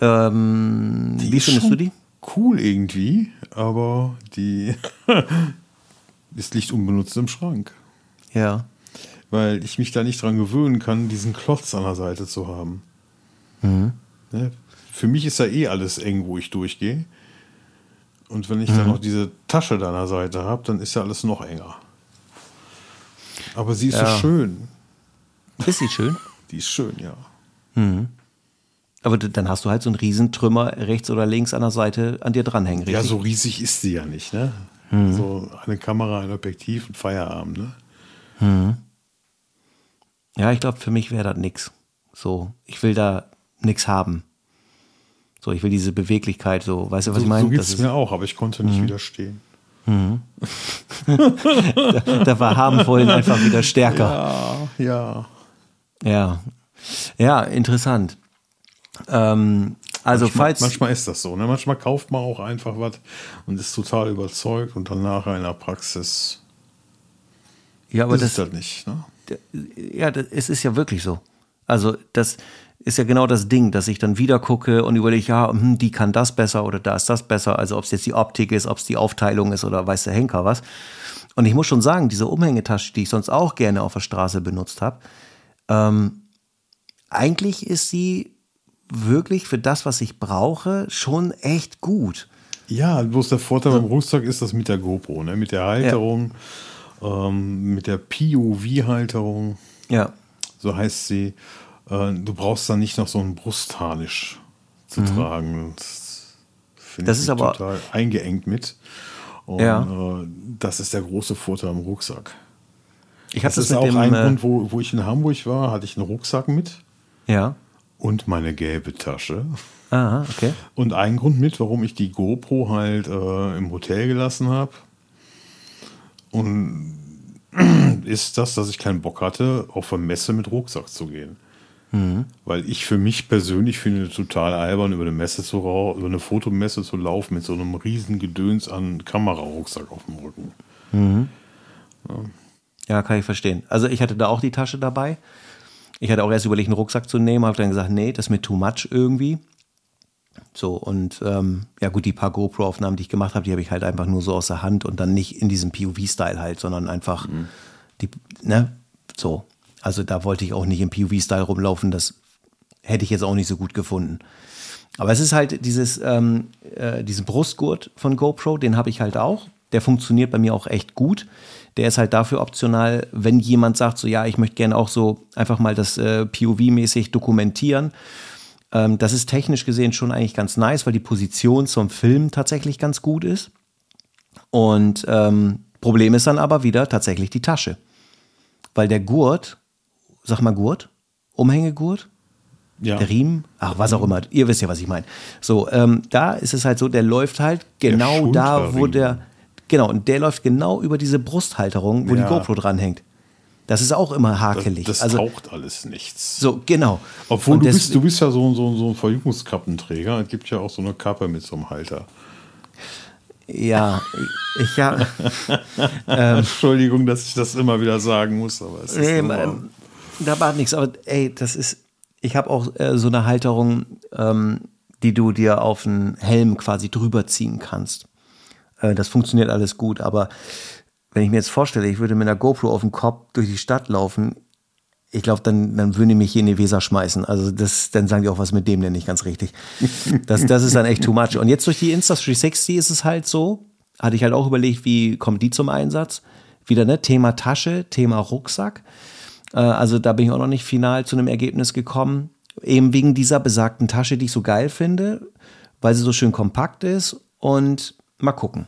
Ähm, Die wie ist findest du die? Cool irgendwie, aber die ist liegt unbenutzt im Schrank. Ja. Weil ich mich da nicht dran gewöhnen kann, diesen Klotz an der Seite zu haben. Mhm. Ne? Für mich ist ja eh alles eng, wo ich durchgehe. Und wenn ich Mhm. dann noch diese Tasche da an der Seite habe, dann ist ja alles noch enger. Aber sie ist Ja. so schön. Ist sie schön? Die ist schön, ja. Aber dann hast du halt so einen Riesentrümmer rechts oder links an der Seite an dir dranhängen, richtig? Ja, so riesig ist sie ja nicht, ne? Mhm. So eine Kamera, ein Objektiv, ein Feierabend, ne? Ja, ich glaube, für mich wäre das nix. So, ich will da nix haben. So, ich will diese Beweglichkeit, so, weißt du, was So, ich meine? so geht Das es ist- mir auch, aber ich konnte Mhm. nicht widerstehen. da war haben wollen einfach wieder stärker. Ja, ja. Ja, ja, interessant. Ähm, also manchmal, falls, manchmal ist das so. Ne? Manchmal kauft man auch einfach was und ist total überzeugt und dann nachher in der Praxis ja, aber ist das, das nicht. Ne? ja, das, es ist ja wirklich so. Also das ist ja genau das Ding, dass ich dann wieder gucke und überlege, ja, hm, die kann das besser oder da ist das besser. Also ob es jetzt die Optik ist, ob es die Aufteilung ist oder weiß der Henker was. Und ich muss schon sagen, diese Umhängetasche, die ich sonst auch gerne auf der Straße benutzt habe, ähm, eigentlich ist sie wirklich für das, was ich brauche, schon echt gut. Ja, bloß der Vorteil beim Rucksack ist das mit der GoPro, ne? mit der Halterung, ähm, mit der POV-Halterung, Ja, so heißt sie. Äh, du brauchst dann nicht noch so einen Brustharnisch zu tragen. Das, finde Mhm. Das ich ist aber- total eingeengt mit. Und Ja. äh, das ist der große Vorteil am Rucksack. ich Das das, ist auch dem, ein äh, Grund, wo, wo ich in Hamburg war, hatte ich einen Rucksack mit ja, und meine gelbe Tasche. ah, okay. Und ein Grund mit, warum ich die GoPro halt äh, im Hotel gelassen habe. Und ist das, dass ich keinen Bock hatte, auf eine Messe mit Rucksack zu gehen. Weil ich für mich persönlich finde total albern, über eine Messe zu über eine Fotomesse zu laufen mit so einem riesen Gedöns an Kamerarucksack auf dem Rücken. Ja, kann ich verstehen. Also ich hatte da auch die Tasche dabei. Ich hatte auch erst überlegt, einen Rucksack zu nehmen, habe dann gesagt, nee, das ist mir too much irgendwie. So, und ähm, ja gut, die paar GoPro-Aufnahmen, die ich gemacht habe, die habe ich halt einfach nur so aus der Hand und dann nicht in diesem POV-Style halt, sondern einfach die, ne, so. Also da wollte ich auch nicht im POV-Style rumlaufen, das hätte ich jetzt auch nicht so gut gefunden. Aber es ist halt dieses, ähm, äh, diesen Brustgurt von GoPro, den habe ich halt auch. Der funktioniert bei mir auch echt gut. Der ist halt dafür optional, wenn jemand sagt, so ja, ich möchte gerne auch so einfach mal das äh, POV-mäßig dokumentieren. Ähm, das ist technisch gesehen schon eigentlich ganz nice, weil die Position zum Film tatsächlich ganz gut ist. Und ähm, Problem ist dann aber wieder tatsächlich die Tasche. Weil der Gurt, sag mal Gurt, Umhängegurt, Ja. der Riemen, ach, was auch immer, ihr wisst ja, was ich meine. So, ähm, da ist es halt so, der läuft halt genau da, wo der, genau, und der läuft genau über diese Brusthalterung, wo Ja. die GoPro dranhängt. Das ist auch immer das, hakelig. das also, taucht alles nichts. so, genau. Obwohl Und du bist, du bist ja so, so, so ein Verjüngungskappenträger. Es gibt ja auch so eine Kappe mit so einem Halter. Ja, ich ja. Entschuldigung, dass ich das immer wieder sagen muss, aber es ist Nee, ähm, da war nichts, aber ey, das ist, ich habe auch äh, so eine Halterung, ähm, die du dir auf einen Helm quasi drüber ziehen kannst. Äh, das funktioniert alles gut, aber wenn ich mir jetzt vorstelle, ich würde mit einer GoPro auf dem Kopf durch die Stadt laufen, ich glaube, dann, dann würden die mich hier in die Weser schmeißen. Also das, dann sagen die auch, was mit dem denn nicht ganz richtig. Das, das ist dann echt too much. Und jetzt durch die Insta360 ist es halt so, hatte ich halt auch überlegt, wie kommt die zum Einsatz? Wieder, ne, Thema Tasche, Thema Rucksack. Äh, also da bin ich auch noch nicht final zu einem Ergebnis gekommen. Eben wegen dieser besagten Tasche, die ich so geil finde, weil sie so schön kompakt ist und mal gucken.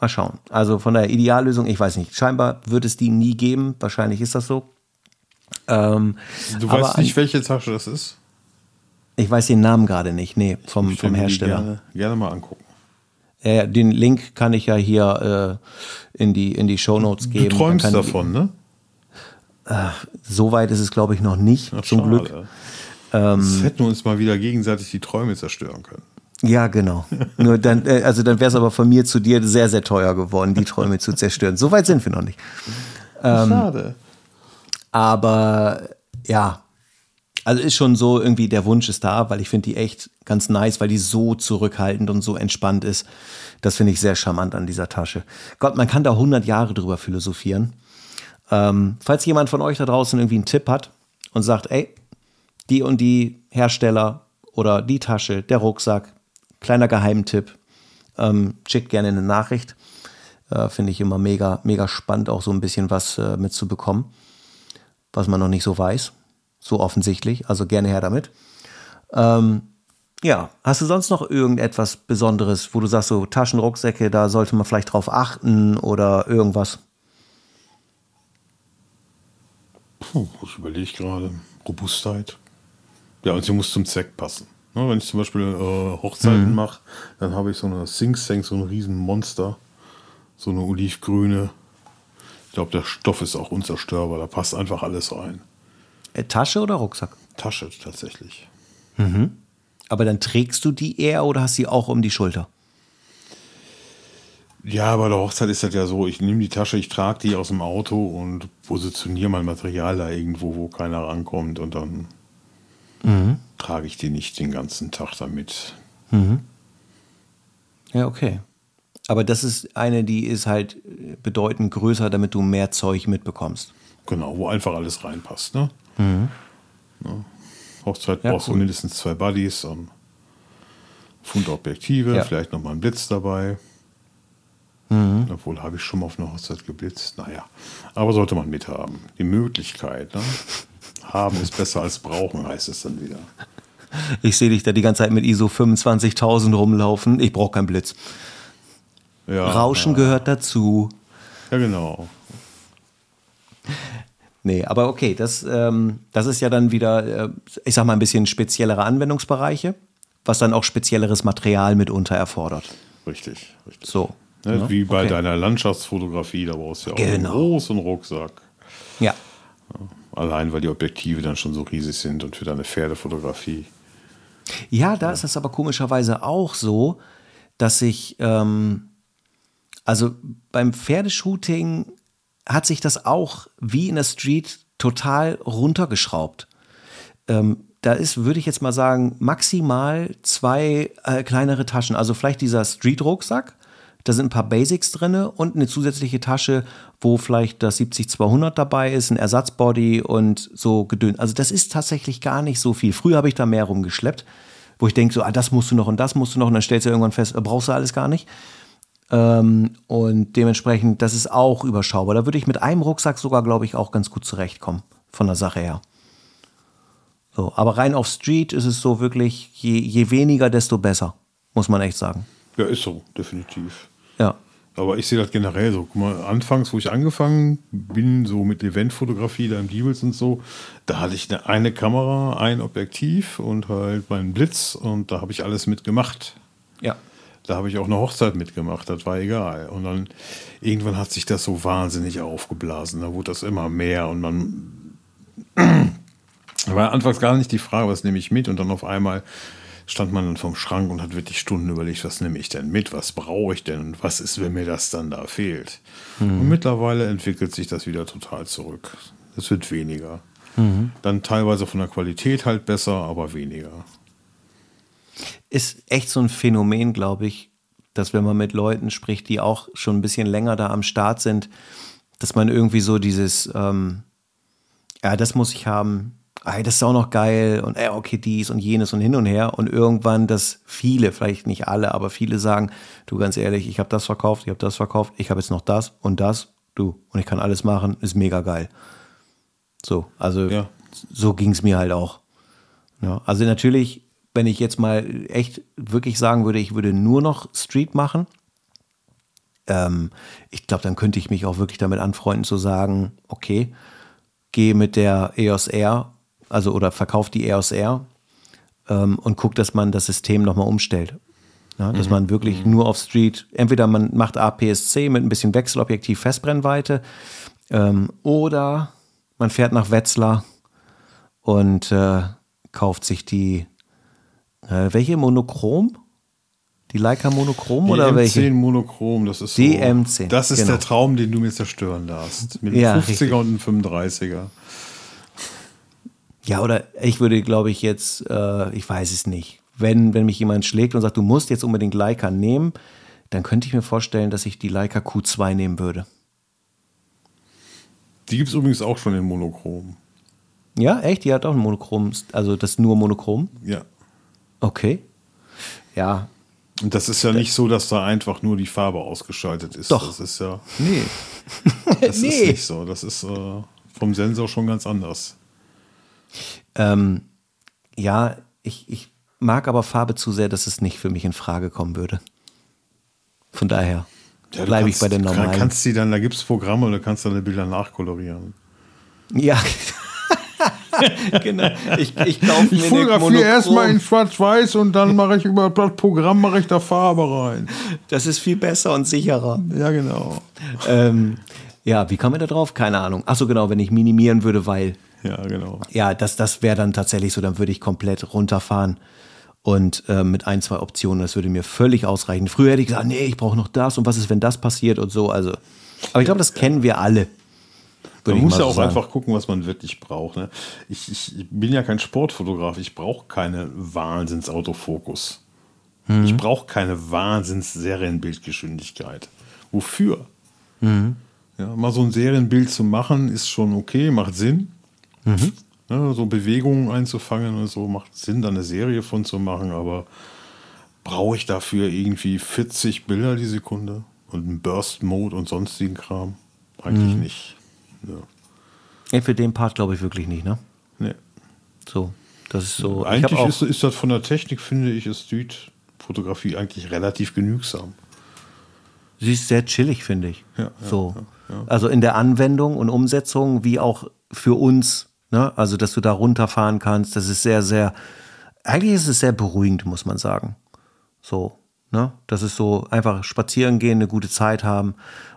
Mal schauen. Also von der Ideallösung, ich weiß nicht. Scheinbar wird es die nie geben. Wahrscheinlich ist das so. Ähm, du weißt nicht, welche Tasche das ist? Ich weiß den Namen gerade nicht. Nee, vom, vom Hersteller. Gerne, gerne mal angucken. Äh, den Link kann ich ja hier äh, in die, in die Show Notes geben. Du träumst davon, ne? Äh, so weit ist es, glaube ich, noch nicht, Ach, zum schade. Glück. Ähm, das hätten wir uns mal wieder gegenseitig die Träume zerstören können. Ja, genau. Nur dann, äh, also dann wäre es aber von mir zu dir sehr, sehr teuer geworden, die Träume zu zerstören. So weit sind wir noch nicht. Ähm, Schade. Aber ja, also ist schon so irgendwie der Wunsch ist da, weil ich finde die echt ganz nice, weil die so zurückhaltend und so entspannt ist. Das finde ich sehr charmant an dieser Tasche. Gott, man kann da 100 Jahre drüber philosophieren. Ähm, falls jemand von euch da draußen irgendwie einen Tipp hat und sagt, ey, die und die Hersteller oder die Tasche, der Rucksack, Kleiner Geheimtipp. Ähm, schickt gerne eine Nachricht. Äh, Finde ich immer mega, mega spannend, auch so ein bisschen was äh, mitzubekommen, was man noch nicht so weiß. So offensichtlich. Also gerne her damit. Ähm, ja, hast du sonst noch irgendetwas Besonderes, wo du sagst, so Taschenrucksäcke, da sollte man vielleicht drauf achten oder irgendwas? Puh, ich überlege gerade. Robustheit. Ja, und sie muss zum Zweck passen. Ne, wenn ich zum Beispiel äh, Hochzeiten mhm. mache, dann habe ich so eine Sing Sing, so ein riesen Monster, so eine olivgrüne. Ich glaube, der Stoff ist auch unzerstörbar, da passt einfach alles rein. Äh, Tasche oder Rucksack? Tasche tatsächlich. Mhm. Aber dann trägst du die eher oder hast sie auch um die Schulter? Ja, bei der Hochzeit ist das ja so, ich nehme die Tasche, ich trage die aus dem Auto und positioniere mein Material da irgendwo, wo keiner rankommt und dann mhm. trage ich die nicht den ganzen Tag damit. Mhm. Ja, okay. Aber das ist eine, die ist halt bedeutend größer, damit du mehr Zeug mitbekommst. Genau, wo einfach alles reinpasst. Ne? Mhm. Ja. Hochzeit ja, brauchst cool. du mindestens zwei Buddies, um Pfund Objektive, ja. vielleicht nochmal ein Blitz dabei. Mhm. Obwohl habe ich schon mal auf einer Hochzeit geblitzt. Naja, aber sollte man mithaben. Die Möglichkeit. Ne? Haben ist besser als brauchen, heißt es dann wieder. Ich sehe dich da die ganze Zeit mit ISO 25.000 rumlaufen. Ich brauche keinen Blitz. Ja, Rauschen ja. gehört dazu. Ja, genau. Nee, aber okay, das, ähm, das ist ja dann wieder, äh, ich sag mal, ein bisschen speziellere Anwendungsbereiche, was dann auch spezielleres Material mitunter erfordert. Richtig, richtig. So. Ne, ja, wie bei okay. deiner Landschaftsfotografie, da brauchst du ja auch genau. einen großen Rucksack. Ja. ja. Allein, weil die Objektive dann schon so riesig sind und für deine Pferdefotografie. Ja, da ja. ist es aber komischerweise auch so, dass ich, ähm, also beim Pferdeshooting hat sich das auch wie in der Street total runtergeschraubt. Ähm, da ist, würde ich jetzt mal sagen, maximal zwei äh, kleinere Taschen. Also vielleicht dieser Street-Rucksack da sind ein paar Basics drin und eine zusätzliche Tasche, wo vielleicht das 70-200 dabei ist, ein Ersatzbody und so gedönt. Also das ist tatsächlich gar nicht so viel. Früher habe ich da mehr rumgeschleppt, wo ich denke, so, ah, das musst du noch und das musst du noch und dann stellst du irgendwann fest, äh, brauchst du alles gar nicht. Ähm, und dementsprechend, das ist auch überschaubar. Da würde ich mit einem Rucksack sogar, glaube ich, auch ganz gut zurechtkommen, von der Sache her. So, aber rein auf Street ist es so wirklich, je, je weniger, desto besser, muss man echt sagen. Ja, ist so, definitiv. Ja. Aber ich sehe das generell so. Guck mal, anfangs, wo ich angefangen bin, so mit Eventfotografie, da im Diebels und so, da hatte ich eine, eine Kamera, ein Objektiv und halt meinen Blitz und da habe ich alles mitgemacht. Ja. Da habe ich auch eine Hochzeit mitgemacht, das war egal. Und dann irgendwann hat sich das so wahnsinnig aufgeblasen. Da wurde das immer mehr und man war anfangs gar nicht die Frage, was nehme ich mit und dann auf einmal stand man dann vom Schrank und hat wirklich Stunden überlegt, was nehme ich denn mit, was brauche ich denn und was ist, wenn mir das dann da fehlt. Mhm. Und mittlerweile entwickelt sich das wieder total zurück. Es wird weniger. Mhm. Dann teilweise von der Qualität halt besser, aber weniger. Ist echt so ein Phänomen, glaube ich, dass wenn man mit Leuten spricht, die auch schon ein bisschen länger da am Start sind, dass man irgendwie so dieses, ähm, ja, das muss ich haben, ey, das ist auch noch geil und ey, okay, dies und jenes und hin und her. Und irgendwann, dass viele, vielleicht nicht alle, aber viele sagen, du ganz ehrlich, ich habe das verkauft, ich habe das verkauft, ich habe jetzt noch das und das, du, und ich kann alles machen, ist mega geil. So, also ja. so ging es mir halt auch. Ja, also natürlich, wenn ich jetzt mal echt wirklich sagen würde, ich würde nur noch Street machen, ähm, ich glaube, dann könnte ich mich auch wirklich damit anfreunden zu sagen, okay, gehe mit der EOS R, also oder verkauft die EOS R ähm, und guckt, dass man das System nochmal umstellt. Ja, dass mhm. man wirklich mhm. nur auf Street, entweder man macht APS-C mit ein bisschen Wechselobjektiv Festbrennweite ähm, oder man fährt nach Wetzlar und äh, kauft sich die, äh, welche Monochrom? Die Leica Monochrom die oder M10 welche? Monochrom, das ist so, Die M10. Das ist genau. der Traum, den du mir zerstören darfst. Mit einem Ja, 50er richtig. und einem 35er. Ja, oder ich würde, glaube ich, jetzt, äh, ich weiß es nicht. Wenn, wenn mich jemand schlägt und sagt, du musst jetzt unbedingt Leica nehmen, dann könnte ich mir vorstellen, dass ich die Leica Q2 nehmen würde. Die gibt es übrigens auch schon in Monochrom. Ja, echt? Die hat auch ein Monochrom, also das nur Monochrom? Ja. Okay. Ja, Und das ist ja nicht so, dass da einfach nur die Farbe ausgeschaltet ist. Doch. Das ist ja. Nee. Das ist Nee. nicht so. Das ist äh, vom Sensor schon ganz anders. Ähm, ja, ich, ich mag aber Farbe zu sehr, dass es nicht für mich in Frage kommen würde. Von daher Ja, du bleibe ich bei den du normalen. Kannst die dann, da gibt es Programme und da kannst du deine Bilder nachkolorieren. ja. genau. Ich, ich kaufe mir Ich fotografiere erstmal in Schwarz-Weiß und dann mache ich über das Programm mache ich da Farbe rein. Das ist viel besser und sicherer. Ja, genau. ähm, ja, wie kam mir da drauf? Keine Ahnung. Ach so, genau, wenn ich minimieren würde, weil, Ja, genau. ja, das, das wäre dann tatsächlich so, dann würde ich komplett runterfahren und äh, mit ein, zwei Optionen, das würde mir völlig ausreichen. Früher hätte ich gesagt, nee, ich brauche noch das und was ist, wenn das passiert und so, also. Aber ich glaube, das kennen wir alle. Man muss ja auch sagen. einfach gucken, was man wirklich braucht. Ne? Ich, ich bin ja kein Sportfotograf. Ich brauche keine Wahnsinns-Autofokus. Mhm. Ich brauche keine Wahnsinns-Serienbildgeschwindigkeit. Wofür? Mhm. Ja, mal so ein Serienbild zu machen, ist schon okay, macht Sinn. Mhm. Ja, so Bewegungen einzufangen und so macht Sinn, da eine Serie von zu machen, aber brauche ich dafür irgendwie 40 Bilder die Sekunde und einen Burst-Mode und sonstigen Kram? Eigentlich Mhm. nicht. Ja. Ja, für den Part glaube ich wirklich nicht, ne? Nee. So, das ist so. Eigentlich ist, ist das von der Technik, finde ich, ist Street-Fotografie eigentlich relativ genügsam. Sie ist sehr chillig, finde ich. Ja, ja, so. Also in der Anwendung und Umsetzung, wie auch für uns, ne? Also, dass du da runterfahren kannst, das ist sehr, sehr, eigentlich ist es sehr beruhigend, muss man sagen. So, ne? Das ist so einfach spazieren gehen, eine gute Zeit haben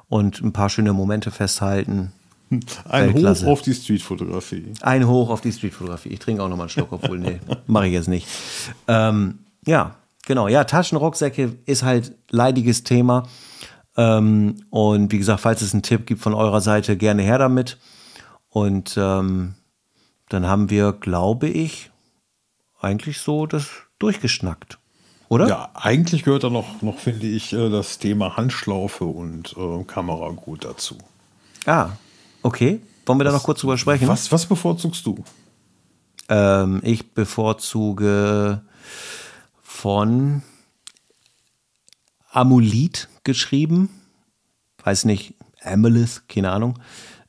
und ein paar schöne Momente festhalten. Ein Weltklasse. Hoch auf die Street-Fotografie. Ein Hoch auf die Streetfotografie. Ich trinke auch noch mal einen Schluck, obwohl, nee, mache ich jetzt nicht. Ähm, ja, genau. Ja, Taschenrucksäcke ist halt leidiges Thema. Ähm, und wie gesagt, falls es einen Tipp gibt von eurer Seite, gerne her damit. Und ähm, dann haben wir, glaube ich, eigentlich so das durchgeschnackt. Oder? Ja, eigentlich gehört da noch, noch finde ich, äh, das Thema Handschlaufe und äh, Kamera gut dazu. Ah, okay. Wollen wir da noch kurz drüber sprechen? Was, was bevorzugst du? Ähm, ich bevorzuge von Amulit geschrieben, weiß nicht, Amelith, keine Ahnung,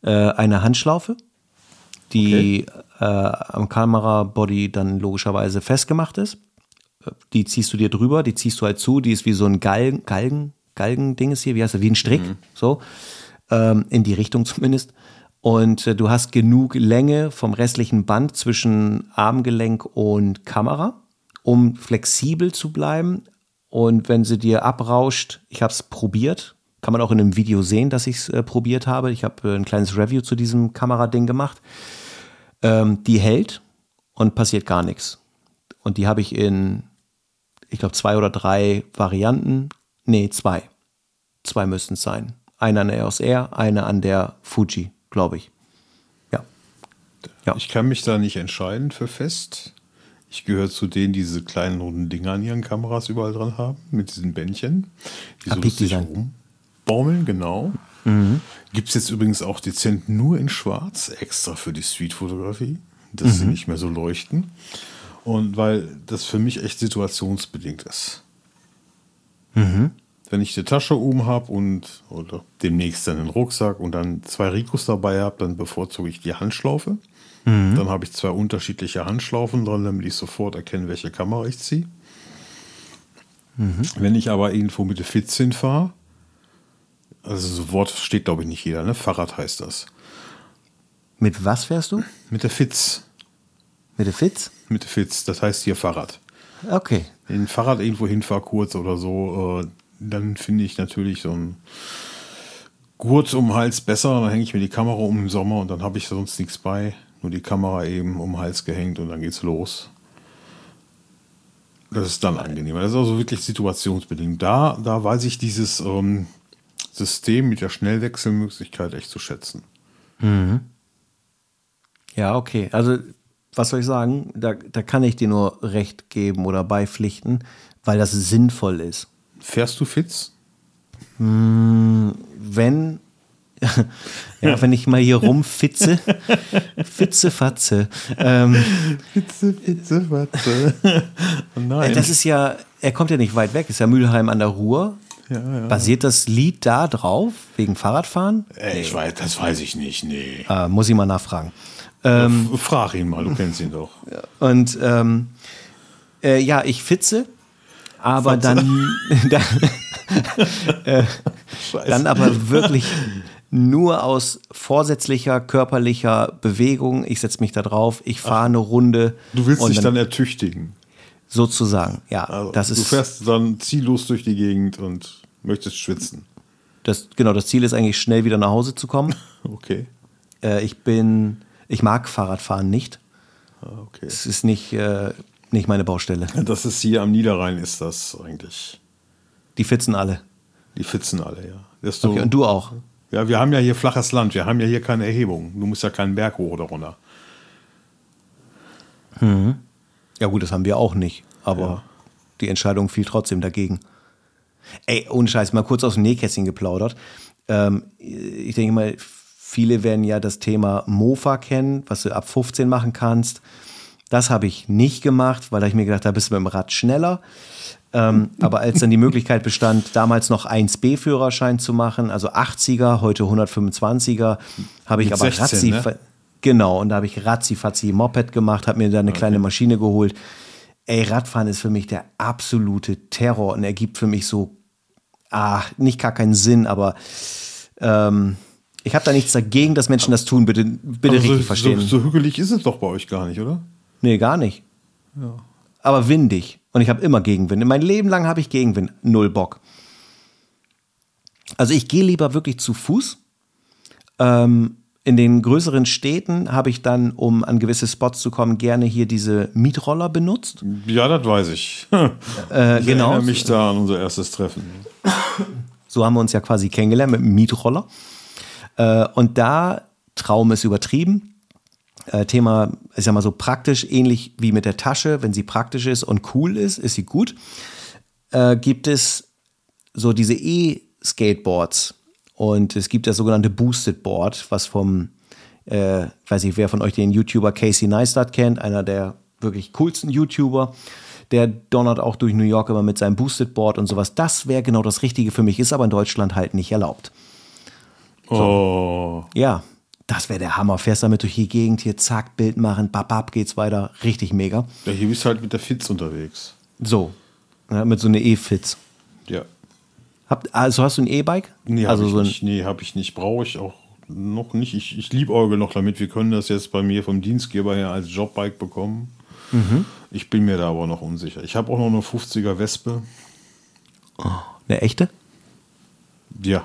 äh, eine Handschlaufe, die äh, am Kamerabody dann logischerweise festgemacht ist. Die ziehst du dir drüber, die ziehst du halt zu, die ist wie so ein Galgen, Galgen, Galgen-Ding ist hier, wie heißt das, wie ein Strick, so, ähm, in die Richtung zumindest. Und äh, du hast genug Länge vom restlichen Band zwischen Armgelenk und Kamera, um flexibel zu bleiben. Und wenn sie dir abrauscht, ich habe es probiert, kann man auch in einem Video sehen, dass ich es äh, probiert habe. Ich habe äh, ein kleines Review zu diesem Kamerading gemacht. Ähm, die hält und passiert gar nichts. Und die habe ich in, ich glaube, zwei oder drei Varianten. Nee, zwei. Zwei müssten es sein. Eine an der EOS R, eine an der Fuji, glaube ich. Ja. Ja. Ich kann mich da nicht entscheiden für fest. Ich gehöre zu denen, die diese kleinen runden Dinger an ihren Kameras überall dran haben, mit diesen Bändchen, die so lustig sein. Rumbaumeln, genau. Gibt es jetzt übrigens auch dezent nur in schwarz, extra für die Street-Fotografie, dass sie nicht mehr so leuchten. Und weil das für mich echt situationsbedingt ist. Wenn ich die Tasche oben habe und oder demnächst dann den Rucksack und dann zwei Ricos dabei habe, dann bevorzuge ich die Handschlaufe. Dann habe ich zwei unterschiedliche Handschlaufen dran, damit ich sofort erkenne, welche Kamera ich ziehe. Wenn ich aber irgendwo mit der 14 fahre, Also das Wort versteht, glaube ich, nicht jeder, ne? Fahrrad heißt das. Mit was fährst du? Mit der Fitz. Mit der Fitz? Mit der Fitz, das heißt hier Fahrrad. Okay. Wenn ich Fahrrad irgendwo hinfahre, kurz oder so, äh, dann finde ich natürlich so ein Gurt um den Hals besser. Dann hänge ich mir die Kamera um im Sommer und dann habe ich sonst nichts bei. Nur die Kamera eben um den Hals gehängt und dann geht's los. Das ist dann angenehmer. Das ist also wirklich situationsbedingt. Da, da weiß ich dieses ähm, System mit der Schnellwechselmöglichkeit echt zu schätzen. Ja, okay. Also, was soll ich sagen? Da, da kann ich dir nur recht geben oder beipflichten, weil das sinnvoll ist. Fährst du Fitz? Wenn, ja, wenn ich mal hier rumfitze, fitze, fatze. Ähm, Fitze, Fitze, warte. oh nein. das ist ja, er kommt ja nicht weit weg, ist ja Mülheim an der Ruhr. Ja, ja. Basiert das Lied da drauf, wegen Fahrradfahren? Ey, ich weiß, das weiß ich nicht, nee. Ah, muss ich mal nachfragen. Ähm, Frag ihn mal, du kennst ihn doch. Und ähm, äh, ja, ich fitze, aber dann, dann, äh, dann aber wirklich nur aus vorsätzlicher körperlicher Bewegung. Ich setze mich da drauf, ich fahre eine Runde. Du willst dich dann ertüchtigen. Sozusagen, ja. Also, das du ist fährst dann ziellos durch die Gegend und möchtest schwitzen. das, genau, das Ziel ist eigentlich schnell wieder nach Hause zu kommen. Okay. Äh, ich bin, ich mag Fahrradfahren nicht. Ah, okay. Es ist nicht, äh, nicht meine Baustelle. Das ist hier am Niederrhein, ist das eigentlich. Die fitzen alle. Die Fitzen alle, ja. Desto, Okay, und du auch. Ja, wir haben ja hier flaches Land, wir haben ja hier keine Erhebung. Du musst ja keinen Berg hoch oder runter. Ja, gut, das haben wir auch nicht. Aber die Entscheidung fiel trotzdem dagegen. Ey, ohne Scheiß, mal kurz aus dem Nähkästchen geplaudert. Ähm, ich denke mal, viele werden ja das Thema Mofa kennen, was du ab 15 machen kannst. Das habe ich nicht gemacht, weil ich mir gedacht habe, bist du mit dem Rad schneller. Ähm, aber als dann die Möglichkeit bestand, damals noch 1B-Führerschein zu machen, also 80er, heute 125er, habe ich Mit aber 16, Razzi, ne? Genau, und da habe ich Razzi-Fazzi Moped gemacht, habe mir da eine kleine Maschine geholt. Ey, Radfahren ist für mich der absolute Terror und ergibt für mich so, ah, nicht gar keinen Sinn, aber ähm, ich habe da nichts dagegen, dass Menschen das tun, bitte, bitte Aber richtig so, verstehen. So, so hügelig ist es doch bei euch gar nicht, oder? Nee, gar nicht. Aber windig. Und ich habe immer Gegenwind. Mein Leben lang habe ich Gegenwind. Null Bock. Also ich gehe lieber wirklich zu Fuß. Ähm, in den größeren Städten habe ich dann, um an gewisse Spots zu kommen, gerne hier diese Mietroller benutzt. Ja, das weiß ich. Äh, Ich genau. erinnere mich da an unser erstes Treffen. So haben wir uns ja quasi kennengelernt mit einem Mietroller. Äh, und da, Traum ist übertrieben. Äh, Thema, ich sag mal so praktisch, ähnlich wie mit der Tasche. Wenn sie praktisch ist und cool ist, ist sie gut. Äh, gibt es so diese E-Skateboards. Und es gibt das sogenannte Boosted Board, was vom, äh, weiß ich, wer von euch den YouTuber Casey Neistat kennt, einer der wirklich coolsten YouTuber. Der donnert auch durch New York immer mit seinem Boosted Board und sowas. Das wäre genau das Richtige für mich, ist aber in Deutschland halt nicht erlaubt. Oh, Ja, das wäre der Hammer. Fährst damit durch die Gegend, hier zack, Bild machen, babab, geht's weiter. Richtig mega. ja, hier bist du halt mit der Fitz unterwegs. So, ja, mit so einer E-Fits. Ja. Habt, also hast du ein E-Bike? Nee, also habe ich so nicht. Nee, habe ich nicht. Brauche ich auch noch nicht. Ich, ich liebäugel noch damit. Wir können das jetzt bei mir vom Dienstgeber her als Jobbike bekommen. Mhm. Ich bin mir da aber noch unsicher. Ich habe auch noch eine 50er Wespe. eine echte? Ja,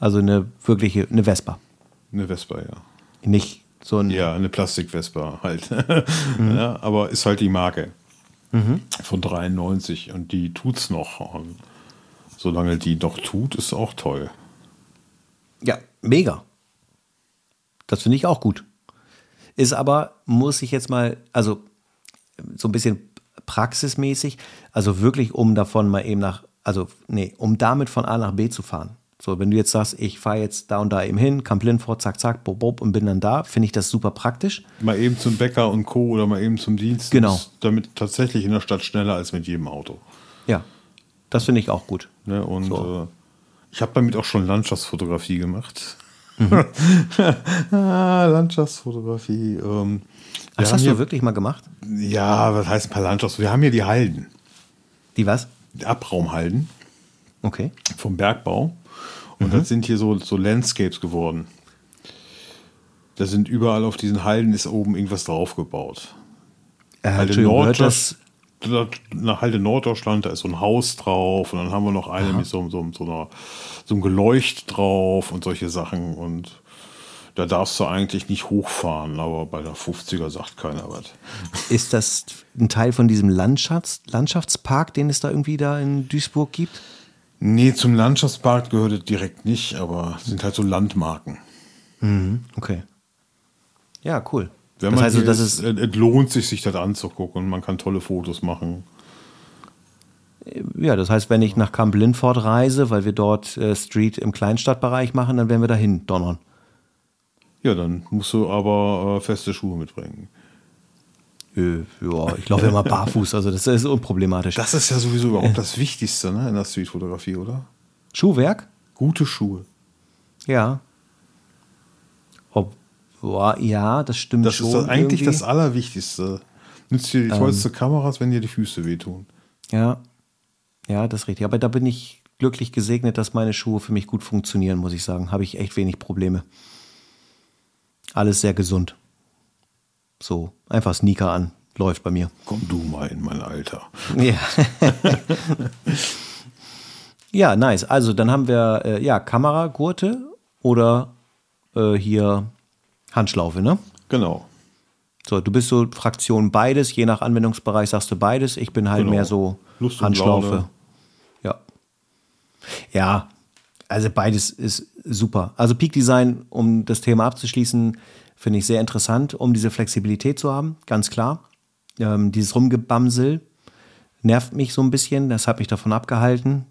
Also eine wirkliche, eine Vespa. eine Vespa, ja. Nicht so ein. Ja, eine Plastik-Vespa halt. ja, aber ist halt die Marke von 93 und die tut's noch. Solange die noch tut, ist auch toll. Ja, mega. Das finde ich auch gut. Ist aber, muss ich jetzt mal, also so ein bisschen praxismäßig, also wirklich, um davon mal eben nach, also nee, um damit von A nach B zu fahren. So, wenn du jetzt sagst, ich fahre jetzt da und da eben hin, Camp Lindfort, zack, zack, bob, bob und bin dann da, finde ich das super praktisch. Mal eben zum Bäcker und Co. oder mal eben zum Dienst. Genau. Damit tatsächlich in der Stadt schneller als mit jedem Auto. Ja, das finde ich auch gut. Ne? Und So. äh, ich habe damit auch schon Landschaftsfotografie gemacht. Mhm. ah, Landschaftsfotografie. Ähm, Das hast hier, du wirklich mal gemacht? Ja, was heißt ein paar Landschafts? Wir haben hier die Halden, Die was? die Abraumhalden Okay. vom Bergbau. Und das sind hier so, so Landscapes geworden. Da sind überall auf diesen Halden ist oben irgendwas draufgebaut. Äh, Halde Entschuldigung, gehört Norddeutsch, das, nach Halde Norddeutschland, da ist so ein Haus drauf und dann haben wir noch eine mit so, so, so, einer, so einem Geleucht drauf und solche Sachen und da darfst du eigentlich nicht hochfahren, aber bei der 50er sagt keiner was. ist das ein Teil von diesem Landschafts Landschaftspark, den es da irgendwie da in Duisburg gibt? Nee, zum Landschaftspark gehört es direkt nicht, aber es sind halt so Landmarken. Okay. Ja, cool. Wenn das man heißt, das ist, ist, es, lohnt sich, sich das anzugucken und man kann tolle Fotos machen. ja, das heißt, wenn ich nach Camp Lindford reise, weil wir dort äh, Street im Kleinstadtbereich machen, dann werden wir dahin donnern. Ja, dann musst du aber äh, feste Schuhe mitbringen. Äh, ja, ich laufe ja mal barfuß, also das ist unproblematisch. Das ist ja sowieso überhaupt das Wichtigste ne, in der Streetfotografie, oder? Schuhwerk? Gute Schuhe. Ja. Boah, ja, das stimmt Das schon. ist das eigentlich irgendwie. das Allerwichtigste. Nützt dir die tollste Kameras, wenn dir die Füße wehtun. Ja, ja, das ist richtig. Aber da bin ich glücklich gesegnet, dass meine Schuhe für mich gut funktionieren, muss ich sagen. Habe ich echt wenig Probleme. Alles sehr gesund. So, einfach Sneaker an. Läuft bei mir. Komm du mal in mein Alter. Ja. ja, nice. Also dann haben wir äh, ja Kameragurte oder äh, hier Handschlaufe, ne? Genau. So, du bist so Fraktion beides, je nach Anwendungsbereich sagst du beides. Ich bin halt Genau. mehr so Lust Handschlaufe. Laune. Ja. Ja, also beides ist super. Also Peak Design, um das Thema abzuschließen, finde ich sehr interessant, um diese Flexibilität zu haben, ganz klar. Ähm, dieses Rumgebamsel nervt mich so ein bisschen, das hat mich davon abgehalten.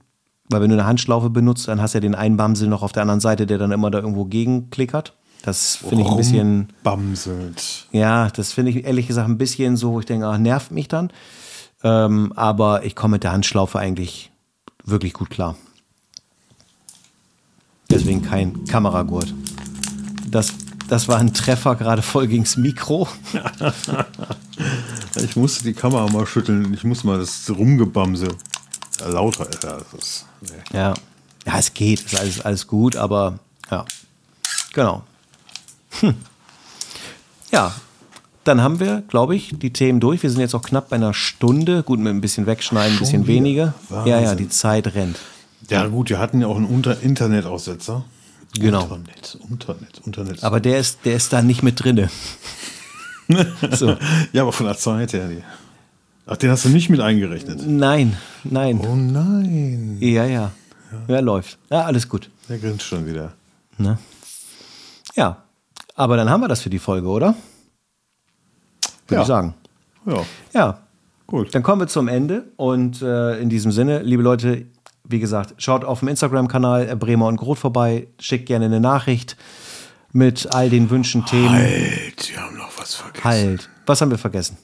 Weil wenn du eine Handschlaufe benutzt, dann hast du ja den einen Bamsel noch auf der anderen Seite, der dann immer da irgendwo gegenklickert. Das finde ich ein bisschen, Bamselt. ja, das finde ich ehrlich gesagt ein bisschen so, wo ich denke, ach, nervt mich dann. Ähm, aber ich komme mit der Handschlaufe eigentlich wirklich gut klar. Deswegen kein Kameragurt. Das, das war ein Treffer gerade voll gegens Mikro. Ich musste die Kamera mal schütteln. Ich muss mal das Rumgebamse ja, lauter. Ja, das ist, nee. Ja, ja, es geht, ist alles, alles gut, aber ja, genau. Hm. Ja, dann haben wir, glaube ich, die Themen durch. Wir sind jetzt auch knapp bei einer Stunde. Gut, mit ein bisschen wegschneiden, ein bisschen wieder? weniger. Ja, ja, Wahnsinn. die Zeit rennt. ja, gut, wir hatten ja auch einen Unter Internetaussetzer. Genau. Internet, Internet, Internet. Aber der ist, der ist da nicht mit drinne. so. ja, aber von der Zeit her. Ach, den hast du nicht mit eingerechnet. Nein, nein. Oh nein. Ja, ja. Ja, läuft. Ja, alles gut. Der grinst schon wieder. Ne? Ja, aber dann haben wir das für die Folge, oder? Würde Ja. ich sagen. Ja, Ja, gut. Dann kommen wir zum Ende und äh, in diesem Sinne, liebe Leute, wie gesagt, schaut auf dem Instagram-Kanal äh, Bremer und Groth vorbei, schickt gerne eine Nachricht mit all den Wünschen, Themen. Halt, wir haben noch was vergessen. Halt. Was haben wir vergessen?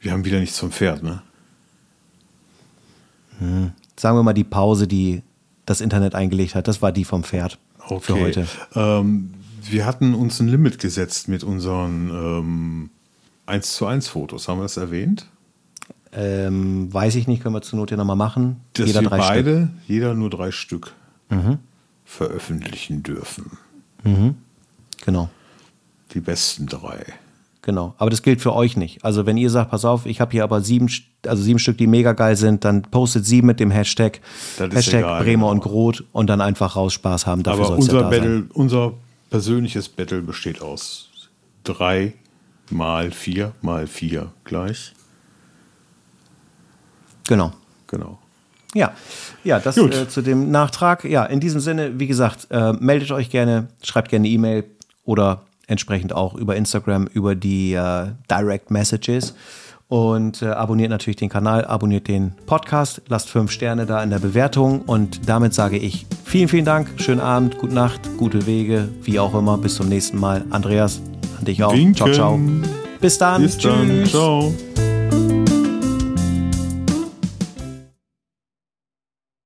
Wir haben wieder nichts zum Pferd, ne? Sagen wir mal die Pause, die das Internet eingelegt hat. Das war die vom Pferd Okay. für heute. Ähm, wir hatten uns ein Limit gesetzt mit unseren ähm, 1 zu 1 Fotos. Haben wir das erwähnt? Ähm, weiß ich nicht, können wir zur Not ja nochmal machen. Dass Jeder wir drei Stück. Mhm. beide, jeder nur drei Stück veröffentlichen dürfen. Genau. Die besten drei. Genau, aber das gilt für euch nicht. Also wenn ihr sagt, pass auf, ich habe hier aber sieben, also sieben Stück, die mega geil sind, dann postet sie mit dem Hashtag, Hashtag egal, Bremer genau. und Groth und dann einfach raus Spaß haben. Dafür Aber unser. Battle, unser persönliches Battle besteht aus drei mal vier mal vier gleich. Genau. Genau. Ja, ja, das äh, zu dem Nachtrag. Ja, in diesem Sinne, wie gesagt, äh, meldet euch gerne, schreibt gerne eine E-Mail oder entsprechend auch über Instagram, über die äh, Direct Messages. Und äh, abonniert natürlich den Kanal, abonniert den Podcast, lasst fünf Sterne da in der Bewertung. Und damit sage ich vielen, vielen Dank, schönen Abend, gute Nacht, gute Wege, wie auch immer. Bis zum nächsten Mal. Andreas, an dich auch. Winken. Ciao, ciao. Bis dann. Bis dann. Ciao.